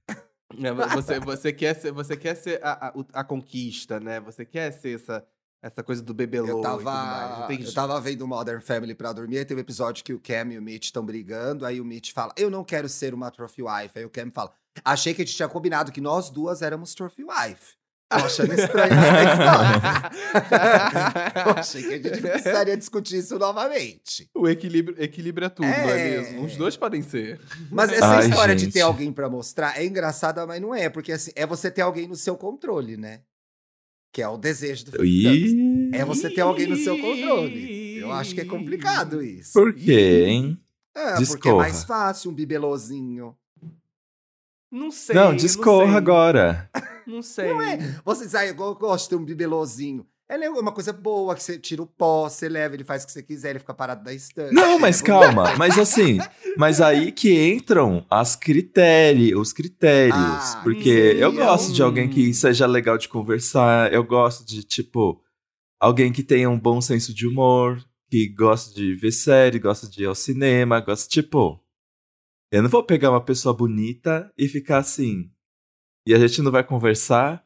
Vo- você, você quer ser, você quer ser a, a, a conquista, né? Você quer ser essa, essa coisa do bebelô Eu e tudo mais. tava, eu tava vendo Modern Family pra dormir, aí tem um episódio que o Cam e o Mitch estão brigando, aí o Mitch fala, eu não quero ser uma trophy wife. Aí o Cam fala, achei que a gente tinha combinado que nós duas éramos trophy wife. Tô achando estranho essa história. eu achei que a gente precisaria discutir isso novamente. O equilíbrio, equilíbrio é tudo, não é É. mesmo? Os dois podem ser. Mas essa Ai, história de gente. ter alguém pra mostrar é engraçada, mas não é, porque assim, é você ter alguém no seu controle, né? Que é o desejo do Felipe É você ter alguém no seu controle. Eu acho que é complicado isso. por quê, hein? É, porque é Discorra. mais fácil um bibelozinho. Não sei. não, não discorra sei. agora. Não sei. Não é? Vocês aí, eu gosto de ter um bibelozinho. Ela é uma coisa boa, que você tira o pó, você leva, ele faz o que você quiser, ele fica parado da estante. Não, mas calma. Mas assim, mas aí que entram as critérios, os critérios. Ah, porque sim, eu gosto de alguém que seja legal de conversar. Eu gosto de, tipo, alguém que tenha um bom senso de humor, que gosta de ver série, gosta de ir ao cinema, gosta, tipo. Eu não vou pegar uma pessoa bonita e ficar assim. E a gente não vai conversar.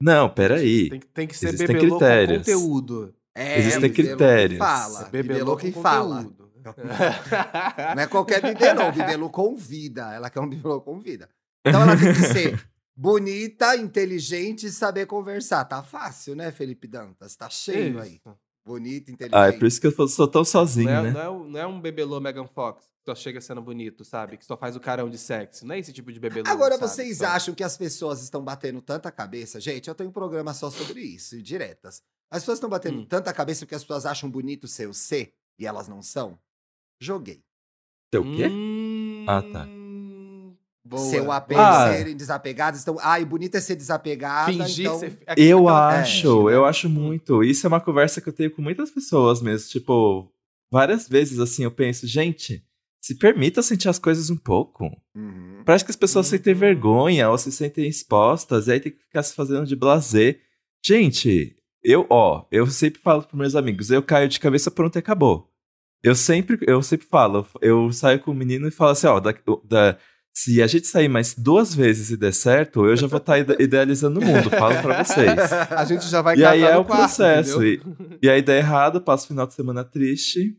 Não, peraí. Tem, que- tem que ser Existem bebelô critérios. com conteúdo. É, Existem critérios. Que fala. Que com fala. conteúdo. Não é qualquer bibelô, bibelô convida. Ela quer um bibelô convida. Então ela tem que ser bonita, inteligente e saber conversar. Tá fácil, né, Felipe Dantas? Tá cheio aí. Isso. Bonita, inteligente. Ah, é por isso que eu sou tão sozinho, Não é, né? não, é, um- não é um bebelô Megan Fox que só chega sendo bonito, sabe? Que só faz o carão de sexy. Não é esse tipo de bebelô. Agora, sabe? vocês Só- acham que as pessoas estão batendo tanta cabeça? Gente, eu tenho um programa só sobre isso, e diretas. As pessoas estão batendo Hum. tanta cabeça porque as pessoas acham bonito ser o C e elas não são? Joguei. Seu quê? Hum, Ah, tá. Boa, ser o apego, Ah. serem desapegados. Então, ai, bonito é ser desapegada. Fingir então... ser. aquele- Eu aquela acho, né? eu acho muito. Isso é uma conversa que eu tenho com muitas pessoas mesmo. Tipo, várias vezes assim eu penso, gente, se permita sentir as coisas um pouco. Uhum. Parece que as pessoas Uhum. sentem vergonha ou se sentem expostas, e aí tem que ficar se fazendo de blazer. Gente, eu, ó, eu sempre falo pros meus amigos, eu caio de cabeça pronto e acabou. Eu sempre, eu sempre falo, eu saio com o menino e falo assim, ó, da, da- se a gente sair mais duas vezes e der certo, eu já vou estar idealizando o mundo, falo pra vocês. A gente já vai E aí é o quarto, processo. E, e aí dá errado, passo o final de semana triste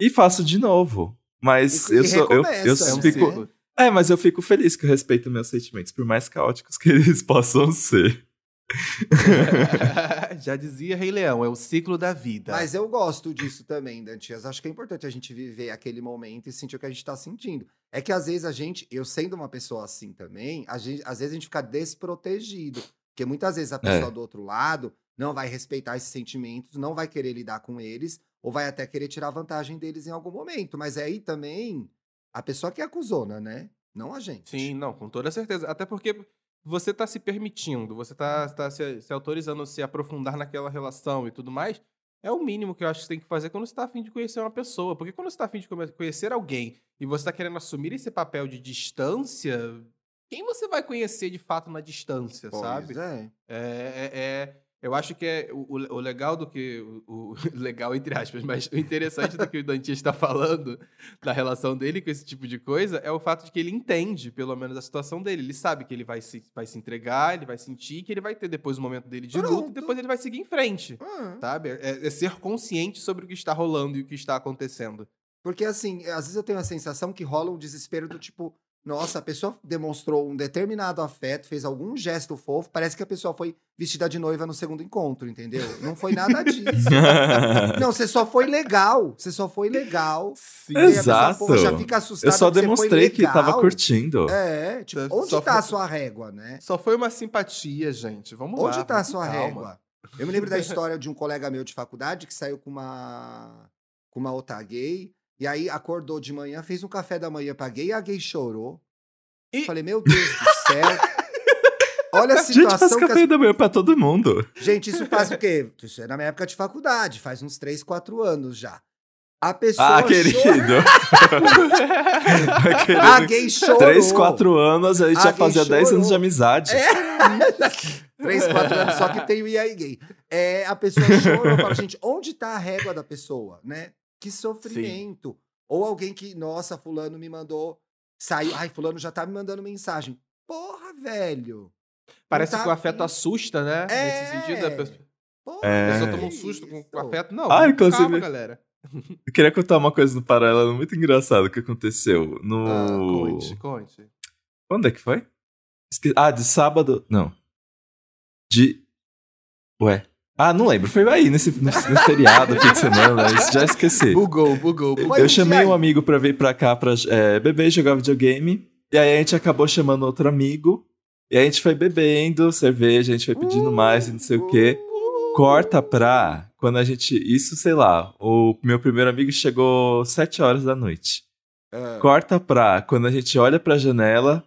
e faço de novo. Mas E- eu e sou. Eu, eu É fico. É, mas eu fico feliz que eu respeito meus sentimentos, por mais caóticos que eles possam ser. Já dizia Rei Leão, é o ciclo da vida. Mas eu gosto disso também, Dantias. Acho que é importante a gente viver aquele momento e sentir o que a gente tá sentindo. É que às vezes a gente, eu sendo uma pessoa assim também, a gente, às vezes a gente fica desprotegido. Porque muitas vezes a pessoa do outro lado não vai respeitar esses sentimentos, não vai querer lidar com eles, ou vai até querer tirar vantagem deles em algum momento. Mas aí também a pessoa que é acusona, né? Não a gente. Sim, não, com toda certeza. Até porque você tá se permitindo, você tá, tá se, se autorizando a se aprofundar naquela relação e tudo mais. É o mínimo que eu acho que você tem que fazer quando você tá afim de conhecer uma pessoa. Porque quando você tá afim de conhecer alguém e você tá querendo assumir esse papel de distância, quem você vai conhecer de fato na distância, Pois sabe? é. É, é- é- eu acho que é o, o- legal do que. O, o- legal, entre aspas, mas o interessante do que o Dantias está falando da relação dele com esse tipo de coisa é o fato de que ele entende, pelo menos, a situação dele. Ele sabe que ele vai se, vai se entregar, ele vai sentir, que ele vai ter depois o momento dele de Pronto. e depois ele vai seguir em frente. Ah. Sabe? É, é ser consciente sobre o que está rolando e o que está acontecendo. Porque, assim, às vezes eu tenho a sensação que rola um desespero do tipo, nossa, a pessoa demonstrou um determinado afeto, fez algum gesto fofo, parece que a pessoa foi vestida de noiva no segundo encontro, entendeu? Não foi nada disso. Não, você só foi legal. Você só foi legal. Sim. E pessoa, Exato. porra, já fica assustada Eu só foi demonstrei que tava curtindo. É, tipo, Só onde foi- tá a sua régua, né? Só foi uma simpatia, gente. Vamos lá. Onde tá a sua calma. régua? Eu me lembro da história de um colega meu de faculdade que saiu com uma com uma outra gay, e aí acordou de manhã, fez um café da manhã pra gay, e a gay chorou. E- Falei, meu Deus do céu. Olha a Gente, faz situação que café as... da manhã pra todo mundo. Gente, isso faz o quê? Isso é na minha época de faculdade, faz uns 3, 4 anos já. A pessoa Ah, querido. chorou. querido. A gay chorou. 3, 4 anos, a gente A já fazia 10 anos de chorou. amizade. É. Três, quatro anos, só que tem o e aí gay. É, a pessoa chora, eu falo, gente, onde tá a régua da pessoa, né? Que sofrimento. Ou alguém que, nossa, fulano me mandou, saiu, ai, fulano já tá me mandando mensagem. Porra, velho. Parece tá que o afeto afim. assusta, né? É. Nesse sentido, a pessoa, Porra, a É. pessoa toma um susto com, com isso? afeto. Não, Ah, inclusive- calma, galera. Eu queria contar uma coisa no paralelo muito engraçado que aconteceu no. Ah, Conte, conte. Quando é que foi? Esque- Ah, de sábado. Não. De. Ué. Ah, não lembro. Foi aí, nesse, no, no feriado, fim de semana. Já esqueci. Bugou, bugou, bugou. Eu e chamei um amigo pra vir pra cá pra é, beber e jogar videogame. E aí a gente acabou chamando outro amigo. E aí a gente foi bebendo cerveja, a gente foi pedindo mais e não sei o quê. Corta pra quando a gente. Isso, sei lá. O meu primeiro amigo chegou 7 horas da noite. Ah. Corta pra quando a gente olha pra janela,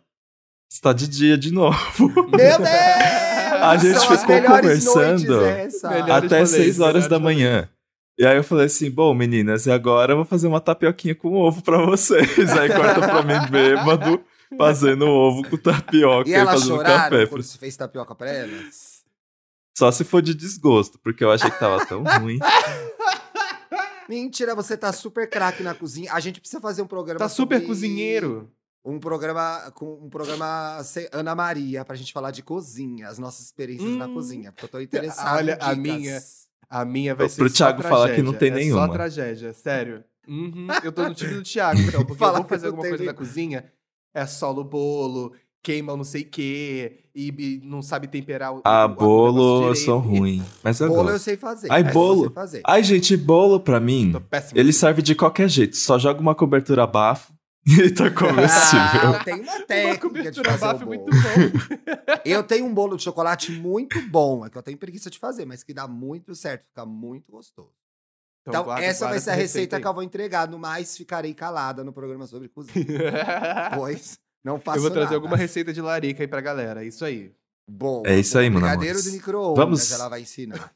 está de dia de novo. Meu Deus! A gente ficou conversando noites. Melhores Até rolês, 6 horas da manhã. E aí eu falei assim, bom, meninas, e agora eu vou fazer uma tapioquinha com ovo pra vocês. Aí corta pra mim bêbado, fazendo ovo com tapioca E e, fazendo café. quando se fez tapioca pra elas? Só se for de desgosto, porque eu achei que tava tão ruim. Mentira, você tá super craque na cozinha. A gente precisa fazer um programa Tá super sobre- cozinheiro. Um programa com um programa se- Ana Maria pra gente falar de cozinha, as nossas experiências na Hum. cozinha, porque eu tô interessado. Olha, em a minha- A minha vai Pro ser só Thiago falar que não tem é nenhuma. só tragédia, sério. Uhum, Eu tô no time do Thiago, então, porque Fala eu vou que fazer alguma coisa na cozinha, é solo bolo, queima o não sei o quê, e, não sabe temperar o Ah, o- o bolo eu sou ruim. Mas eu Bolo eu gosto. sei fazer. Ai, eu bolo. fazer. Ai, gente, bolo pra mim, ele serve de qualquer jeito. Só joga uma cobertura bafo e tá comestível. Ah, tem uma Uma técnica de cobertura fazer muito bolo. bom. Eu tenho um bolo de chocolate muito bom, é que eu tenho preguiça de fazer, mas que dá muito certo, fica muito gostoso. Então, guarda- essa vai guarda ser a receita aí. que eu vou entregar. No mais, ficarei calada no programa sobre cozinha. Pois não faço Eu vou trazer nada. alguma receita de larica aí pra galera, é isso aí. Bom, É isso aí, mano, Brigadeiro de micro-ondas, Vamos- ela vai ensinar.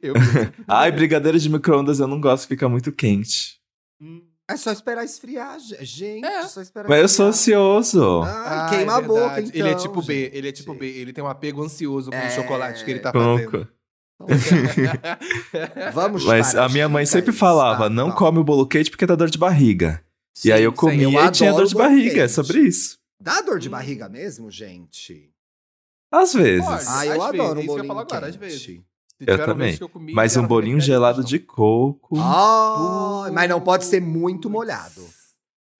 Eu Ai, brigadeiro de micro-ondas eu não gosto, fica muito quente. Hum. É só esperar esfriar, ge- gente. É. É só esperar Mas eu sou esfriar. ansioso. Ah, Ah, queima é a boca, verdade. então. Ele é tipo B, gente. ele é tipo B, ele tem um apego ansioso com É. o chocolate que ele tá Com- fazendo. Vamos Mas a minha mãe sempre falava, Ah, não tá. come o bolo quente porque dá dor de barriga. e aí eu Sim, comia eu e tinha dor de barriga, é quente. sobre isso. Dá dor de Hum. barriga mesmo, gente? Às vezes. Pode. Ah, eu Às vezes, adoro é um isso que eu ia bolinho falar agora, às quente. vezes. Se Eu também. eu comi, Mas um bolinho gelado de coco. Ah, mas não pode ser muito molhado.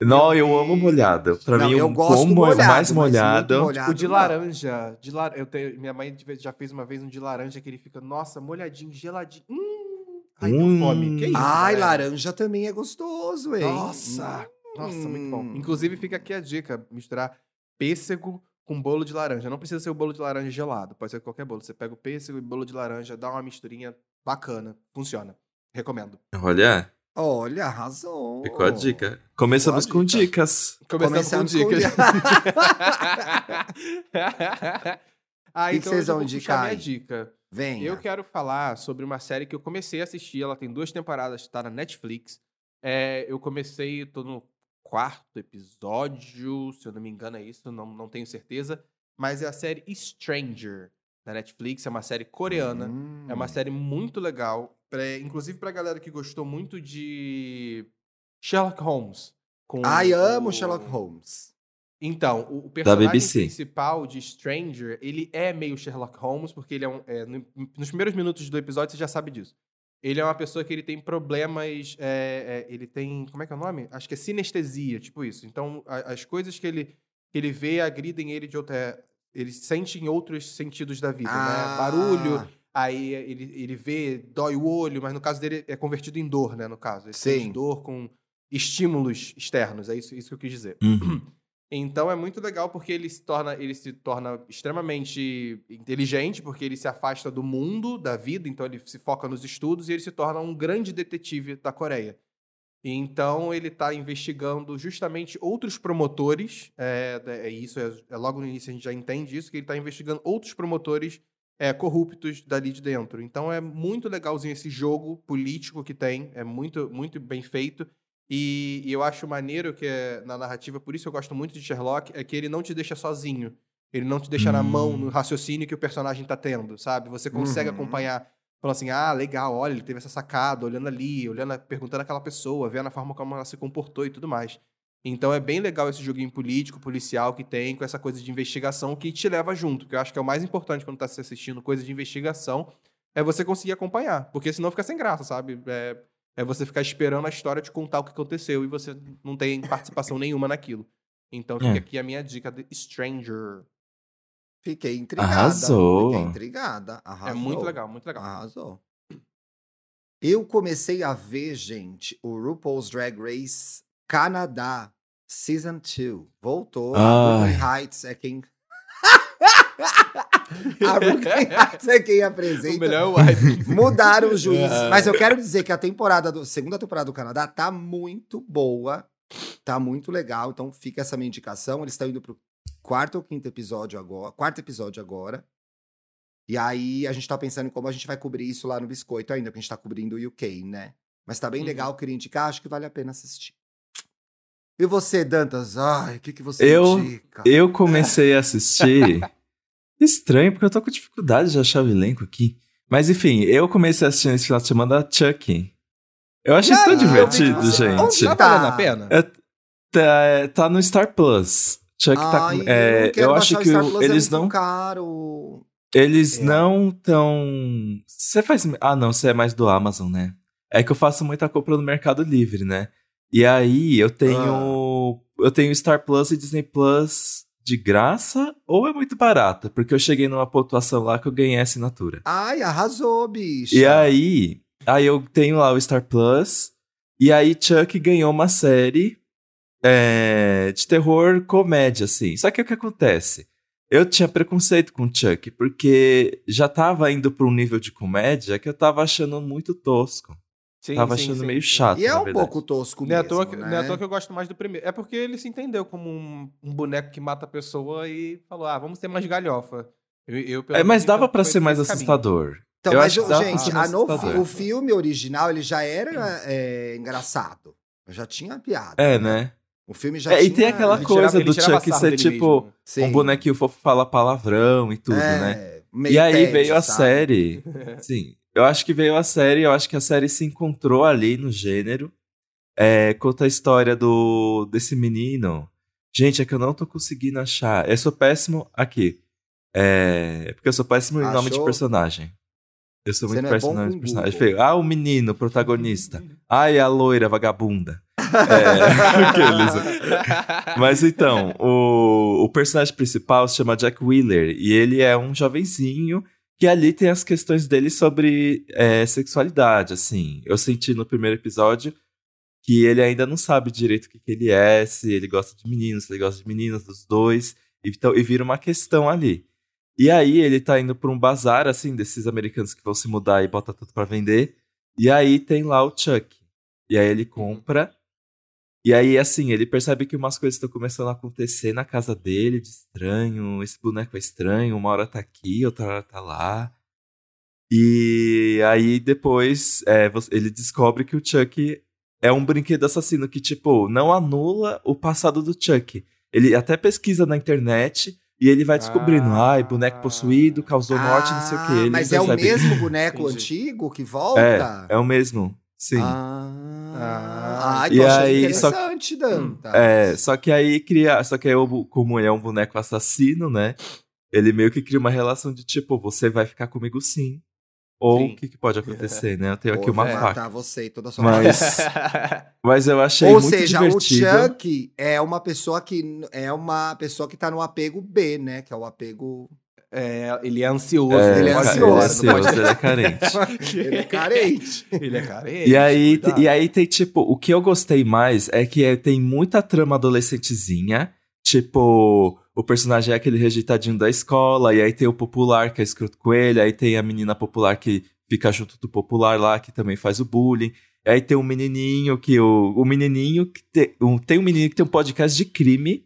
não, eu amo molhado. Pra Não, mim, eu um gosto como molhado, é mais molhado. molhado O de não. laranja. De lar... eu tenho... Minha mãe já fez uma vez um de laranja que ele fica, nossa, molhadinho, geladinho. Hum, ai, deu Hum. fome. Que isso? Ai, laranja também é gostoso, hein? Nossa! Nossa, muito bom. Hum. Inclusive, fica aqui a dica: misturar pêssego com bolo de laranja. Não precisa ser o bolo de laranja gelado, pode ser qualquer bolo. Você pega o pêssego e bolo de laranja, dá uma misturinha bacana. Funciona. Recomendo. Olha, Olha, arrasou. ficou a dica. Começamos a com dica. dicas. Começamos com dicas. ah, Que que então vocês vão indicar minha dica. Venha. Eu quero falar sobre uma série que eu comecei a assistir. Ela tem duas temporadas, tá na Netflix. É, eu comecei, tô no quarto episódio, se eu não me engano é isso, não, não tenho certeza. Mas é a série Stranger, da Netflix. É uma série coreana. Hum. É uma série muito legal. pra- inclusive pra galera que gostou muito de Sherlock Holmes. com Ai, amo o- Sherlock Holmes. então, o, o personagem principal de Stranger, ele é meio Sherlock Holmes, porque ele é um. é, no- nos primeiros minutos do episódio você já sabe disso. Ele é uma pessoa que ele tem problemas. é, é, ele tem. Como é que é o nome? Acho que é sinestesia, tipo isso. Então, a- as coisas que ele, que ele vê agridem ele de outra. é, ele sente em outros sentidos da vida, né? Barulho, aí ele, ele vê, dói o olho, mas no caso dele é convertido em dor, né? No caso. Ele Sim. dor com estímulos externos, é isso, isso que eu quis dizer. Uhum. Então é muito legal porque ele se torna, ele se torna extremamente inteligente, porque ele se afasta do mundo, da vida, então ele se foca nos estudos e ele se torna um grande detetive da Coreia. Então ele está investigando justamente outros promotores, é, é isso, é, é logo no início a gente já entende isso, que ele está investigando outros promotores é, corruptos dali de dentro. Então é muito legalzinho esse jogo político que tem, é muito, muito bem feito. E, e eu acho maneiro que é, na narrativa, por isso eu gosto muito de Sherlock, é que ele não te deixa sozinho. Ele não te deixa hum. na mão no hum. raciocínio que o personagem tá tendo, sabe? Você consegue uhum. acompanhar, falando assim, ah, legal, olha, ele teve essa sacada, olhando ali, olhando, perguntando aquela pessoa, vendo a forma como ela se comportou e tudo mais. Então é bem legal esse joguinho político, policial que tem, com essa coisa de investigação que te leva junto. Que eu acho que é o mais importante quando tá se assistindo coisa de investigação, é você conseguir acompanhar. Porque senão fica sem graça, sabe? É, é você ficar esperando a história te contar o que aconteceu e você não tem participação nenhuma naquilo. Então fica é. aqui a minha dica de Stranger. Fiquei intrigada. Arrasou. Fiquei intrigada. Arrasou. É muito legal, muito legal. Arrasou. Eu comecei a ver, gente, o RuPaul's Drag Race Canadá, Season 2. Voltou. A Brooklyn Heights é quem. A Brooklyn Heights é quem apresenta. O melhor é o Mudaram os juízes. É. Mas eu quero dizer que a temporada do segunda temporada do Canadá tá muito boa. Tá muito legal. Então fica essa minha indicação. Eles estão indo pro quarto ou quinto episódio agora. Quarto episódio agora. E aí a gente tá pensando em como a gente vai cobrir isso lá no Biscoito ainda, porque a gente tá cobrindo o UK, né? Mas tá bem uhum. legal, queria indicar, acho que vale a pena assistir. E você, Dantas? Ai, o que, que você eu, indica? Eu comecei a assistir. Estranho, porque eu tô com dificuldade de achar o elenco aqui. Mas enfim, eu comecei a assistir nesse final de semana Chucky. Eu achei tão divertido, gente. Tá valendo a pena? É, tá, tá no Star Plus. Chuck tá tá. É, eu, eu acho que o, eles é não. Caro. Eles é. não tão. Você faz. Ah, não, você é mais do Amazon, né? É que eu faço muita compra no Mercado Livre, né? E aí eu tenho. Ah. Eu tenho Star Plus e Disney Plus de graça ou é muito barata? Porque eu cheguei numa pontuação lá que eu ganhei a assinatura. Ai, arrasou, bicho. E aí. Aí eu tenho lá o Star Plus. E aí Chuck ganhou uma série é, de terror comédia, assim. Só que o que acontece? Eu tinha preconceito com Chuck, porque já tava indo para um nível de comédia que eu tava achando muito tosco. Sim, Tava sim, achando sim, meio chato. E é um pouco tosco mesmo. Não é, à toa que, né? não é à toa que eu gosto mais do primeiro. É porque ele se entendeu como um, um boneco que mata a pessoa e falou: ah, vamos ter mais galhofa. Eu, eu, é, mas dava para ser mais assustador. Então, eu mas, acho gente, a no, o filme original ele já era é, engraçado. Já tinha piada. É, né? né? O filme já é, tinha... E tem aquela coisa do Chuck ser tipo um bonequinho fofo fala palavrão e tudo, é, né? E aí veio a sabe? série. Sim. Eu acho que veio a série, eu acho que a série se encontrou ali no gênero. É, conta a história do desse menino. Gente, é que eu não tô conseguindo achar. Eu sou péssimo aqui. É, porque eu sou péssimo em nome de personagem. Eu sou muito é péssimo em nome de personagem. Ah, o menino, protagonista. Ai, a loira, vagabunda. É. Mas então, o, o personagem principal se chama Jack Wheeler e ele é um jovenzinho que ali tem as questões dele sobre é, sexualidade, assim. Eu senti no primeiro episódio que ele ainda não sabe direito o que, que ele é, se ele gosta de meninos, se ele gosta de meninas, dos dois. Então, e vira uma questão ali. E aí ele tá indo pra um bazar, assim, desses americanos que vão se mudar e bota tudo para vender. E aí tem lá o Chuck. E aí ele compra e aí, assim, ele percebe que umas coisas estão começando a acontecer na casa dele, de estranho. Esse boneco é estranho, uma hora tá aqui, outra hora tá lá. E aí, depois, é, ele descobre que o Chuck é um brinquedo assassino que, tipo, não anula o passado do Chuck. Ele até pesquisa na internet e ele vai descobrindo, ah, ai, boneco possuído, causou ah, morte, não sei o quê. Ele mas é o mesmo boneco antigo que volta? É, é o mesmo, sim. Ah. Ah, e aí, interessante, só, Danta. É, só que aí cria. Só que aí, como ele é um boneco assassino, né? Ele meio que cria uma relação de tipo, você vai ficar comigo sim. Ou o que, que, pode acontecer, né? Eu tenho aqui uma faca. matar você e toda a sua mas, mas eu achei Ou muito seja, divertido. o Chuck é uma pessoa que é uma pessoa que tá no apego B, né? Que é o apego é, ele é ansioso. É, ele é ansioso. Ele é, ansioso, ele é carente. ele é carente. ele é carente. E aí, e aí tem, tipo, o que eu gostei mais é que é, tem muita trama adolescentezinha. Tipo, o personagem é aquele rejeitadinho da escola, e aí tem o popular que é escroto com ele, aí tem a menina popular que fica junto do popular lá, que também faz o bullying. E aí tem um menininho que o, o menininho que tem um, tem um menino que tem um podcast de crime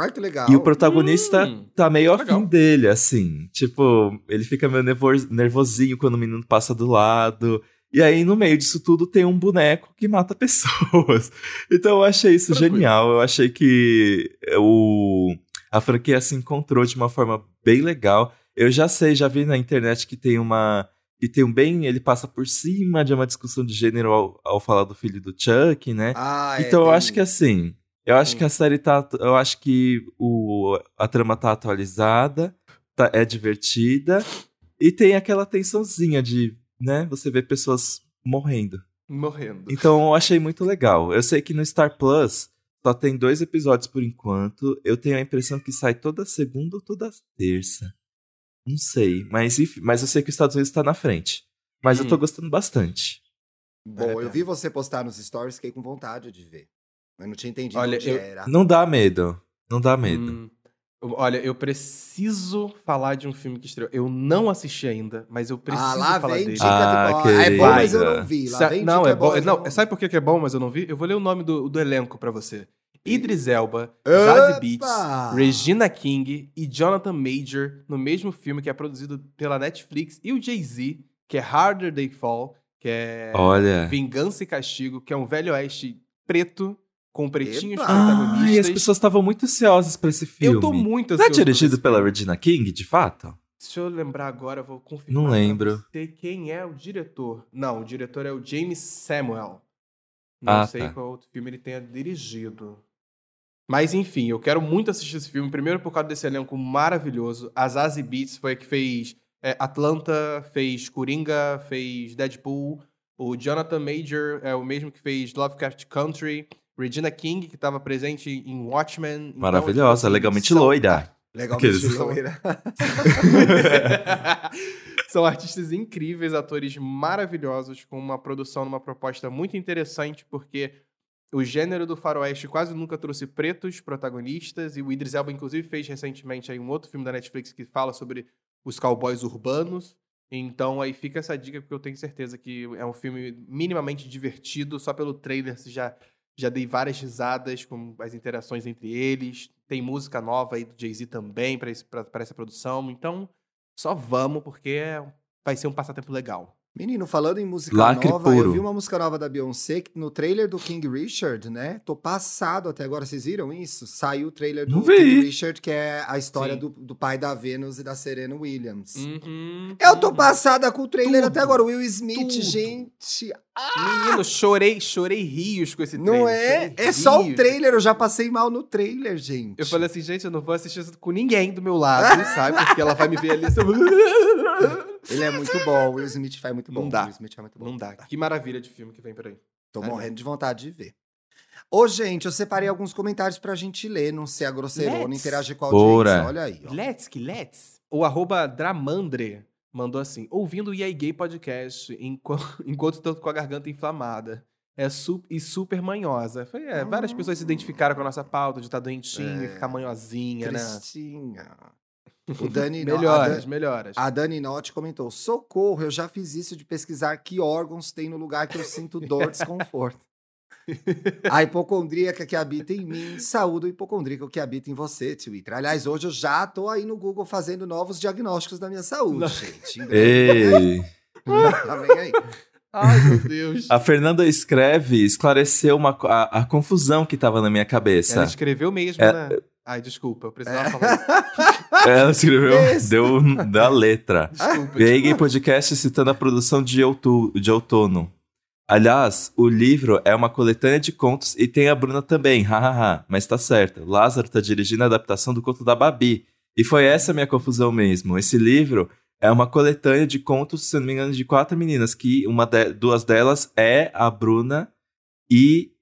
Ai, que legal. E o protagonista Hum, tá meio legal. afim dele, assim. Tipo, ele fica meio nervo- nervosinho quando o menino passa do lado. E aí, no meio disso tudo, tem um boneco que mata pessoas. Então eu achei isso Tranquilo. genial. Eu achei que o... a franquia se encontrou de uma forma bem legal. Eu já sei, já vi na internet que tem uma. Que tem um bem. Ele passa por cima de uma discussão de gênero ao, ao falar do filho do Chuck, né? Ah, é, Então eu tem- acho que assim, eu acho Hum. que a série tá, eu acho que o, a trama tá atualizada, tá, é divertida e tem aquela tensãozinha de, né, você vê pessoas morrendo. Morrendo. Então eu achei muito legal. Eu sei que no Star Plus só tem dois episódios por enquanto. Eu tenho a impressão que sai toda segunda ou toda terça. Não sei, mas enfim, mas eu sei que os Estados Unidos tá na frente. Mas eu tô Hum. gostando bastante. Bom, eu vi você postar nos stories, fiquei com vontade de ver. Mas não tinha entendido Olha, onde eu- era. Não dá medo. Não dá medo. Hum, olha, eu preciso falar de um filme que estreou. Eu não assisti ainda, mas eu preciso ah, lá falar vem dele. dica Ah, de... Ah, é bom, mas eu não vi. Lá Sa- vem não, dica é bom. boa, Não, eu sabe por que que é bom, mas eu não vi? Eu vou ler o nome do, do elenco pra você. Idris Elba! Zazie Beetz, Regina King e Jonathan Major no mesmo filme que é produzido pela Netflix e o Jay-Z, que é Harder They Fall, que é Olha. Vingança e Castigo, que é um velho oeste preto com pretinhos Epa! protagonistas. Ah, e as pessoas estavam muito ansiosas pra esse filme. Eu tô muito Não é dirigido pela filme. Regina King, de fato? Deixa eu lembrar agora, vou confirmar. Não pra lembro. você quem é o diretor. Não, o diretor é o James Samuel. Não Ah, sei tá. qual outro filme ele tenha dirigido. Mas enfim, eu quero muito assistir esse filme. Primeiro por causa desse elenco maravilhoso. A Zazie Beetz foi a que fez é, Atlanta, fez Coringa, fez Deadpool. O Jonathan Major é o mesmo que fez Lovecraft Country. Regina King, que estava presente em Watchmen. Então, Maravilhosa, tipo assim, legalmente são- loira. Legalmente Aqueles- loira. São artistas incríveis, atores maravilhosos, com uma produção numa proposta muito interessante, porque o gênero do faroeste quase nunca trouxe pretos protagonistas, e o Idris Elba, inclusive, fez recentemente aí um outro filme da Netflix que fala sobre os cowboys urbanos. Então aí fica essa dica, porque eu tenho certeza que é um filme minimamente divertido, só pelo trailer você já, já dei várias risadas com as interações entre eles. Tem música nova aí do Jay-Z também para essa produção. Então, só vamos, porque é- vai ser um passatempo legal. Menino, falando em música Lacre nova, eu puro. vi uma música nova da Beyoncé no trailer do King Richard, né? Tô passado até agora, vocês viram isso? Saiu o trailer do. King Richard, que é a história do, do pai da Venus e da Serena Williams. Uhum. Eu tô passada com o trailer Tudo. até agora. Will Smith, Tudo. gente. Menino, chorei, chorei rios com esse trailer. Não é? É só o trailer, eu já passei mal no trailer, gente. Eu falei assim, gente, eu não vou assistir isso com ninguém do meu lado, sabe? Porque ela vai me ver ali. assim, Ele é muito bom, o Will Smith faz muito bom. Não dá. O Will Smith é muito bom. Não dá. Que maravilha de filme que vem por aí. Tô É morrendo de vontade de ver. Ô, gente, eu separei alguns comentários pra gente ler, não ser a grosseirona, Let's. interagir com a Bora. audiência. Olha aí, ó. Let's que let's. O arroba Dramandre mandou assim: ouvindo o EA Gay Podcast enqu- enquanto tô com a garganta inflamada. É su e super manhosa. Falei, é, várias Ah. pessoas se identificaram com a nossa pauta de estar doentinho É. e ficar manhosinha, né? O Dani, a, Melhoras, Dan- melhoras. a Dani Notti comentou: socorro, eu já fiz isso de pesquisar que órgãos tem no lugar que eu sinto dor, desconforto. A hipocondríaca que habita em mim, saúde o hipocondríaco que habita em você, Twitter. Aliás, hoje eu já tô aí no Google fazendo novos diagnósticos da minha saúde, Não. gente. Ei. tá vem aí. Ai, meu Deus. A Fernanda escreve, esclareceu uma, a, a confusão que tava na minha Ela cabeça. escreveu mesmo, É- né? Ai, desculpa, eu É. precisava falar isso. Ela escreveu, deu da letra. Desculpa. Podcast citando a produção de, outu- de outono. Aliás, o livro é uma coletânea de contos e tem a Bruna também, hahaha. Mas tá certo, Lázaro tá dirigindo a adaptação do conto da Babi. E foi essa a minha confusão mesmo. Esse livro é uma coletânea de contos, se não me engano, de quatro meninas, que uma de- duas delas é a Bruna e.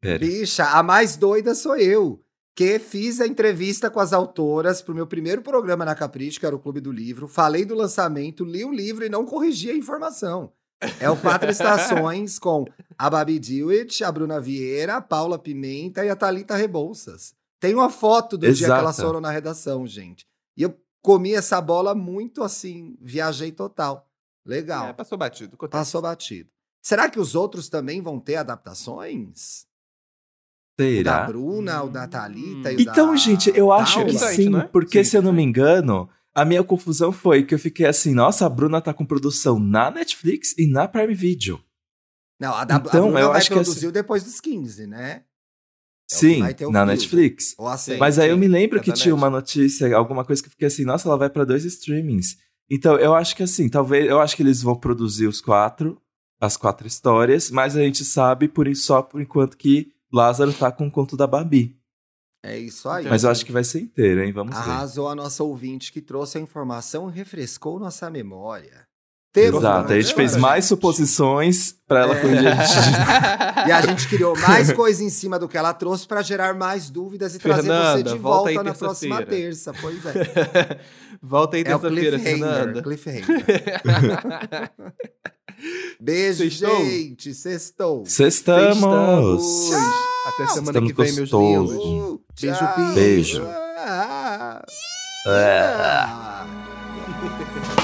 Pera. Bicha, a mais doida sou eu. Que fiz a entrevista com as autoras pro meu primeiro programa na Capricho, que era o Clube do Livro. Falei do lançamento, li o livro e não corrigi a informação. É o Quatro Estações com a Babi Dewitt, a Bruna Vieira, a Paula Pimenta e a Thalita Rebouças. Tem uma foto do dia que Exato. elas foram na redação, gente. E eu comi essa bola muito assim, viajei total. Legal. É, passou batido. acontece. Passou batido. Será que os outros também vão ter adaptações? O da Será? Bruna, o da Thalita e o Então, da gente, eu acho que Paula. Sim, né? porque Sim, se eu não me engano, a minha confusão foi que eu fiquei assim, nossa, a Bruna tá com produção na Netflix e na Prime Video. Não, a da Então, a Bruna eu vai acho que produziu depois dos 15, né? É sim, na. Netflix. Ou a série. Mas aí eu me lembro que tinha uma notícia, alguma coisa que eu fiquei assim, nossa, ela vai pra dois streamings. Então, eu acho que assim, talvez, eu acho que eles vão produzir os quatro, as quatro histórias, mas a gente sabe por isso só por enquanto que Lázaro tá com o conto da Babi. É isso aí. Mas eu acho que vai ser inteiro, hein? Vamos ver. Arrasou a nossa ouvinte que trouxe a informação e refrescou nossa memória. Temos Exato, a gente fez mais gente. suposições pra ela É. E a gente criou mais coisa em cima do que ela trouxe pra gerar mais dúvidas e trazer Fernanda, você de volta volta, na próxima terça-feira. terça. Pois é. Volta aí É o terça-feira, cliffhanger. Fernanda. cliffhanger. Beijo, Sextou? gente. Sextou. Sextamos! Sextamos. Até semana Estamos que vem, meus lindos. Uh, Beijo, tchau. beijo. Beijo. Ah. É. Ah.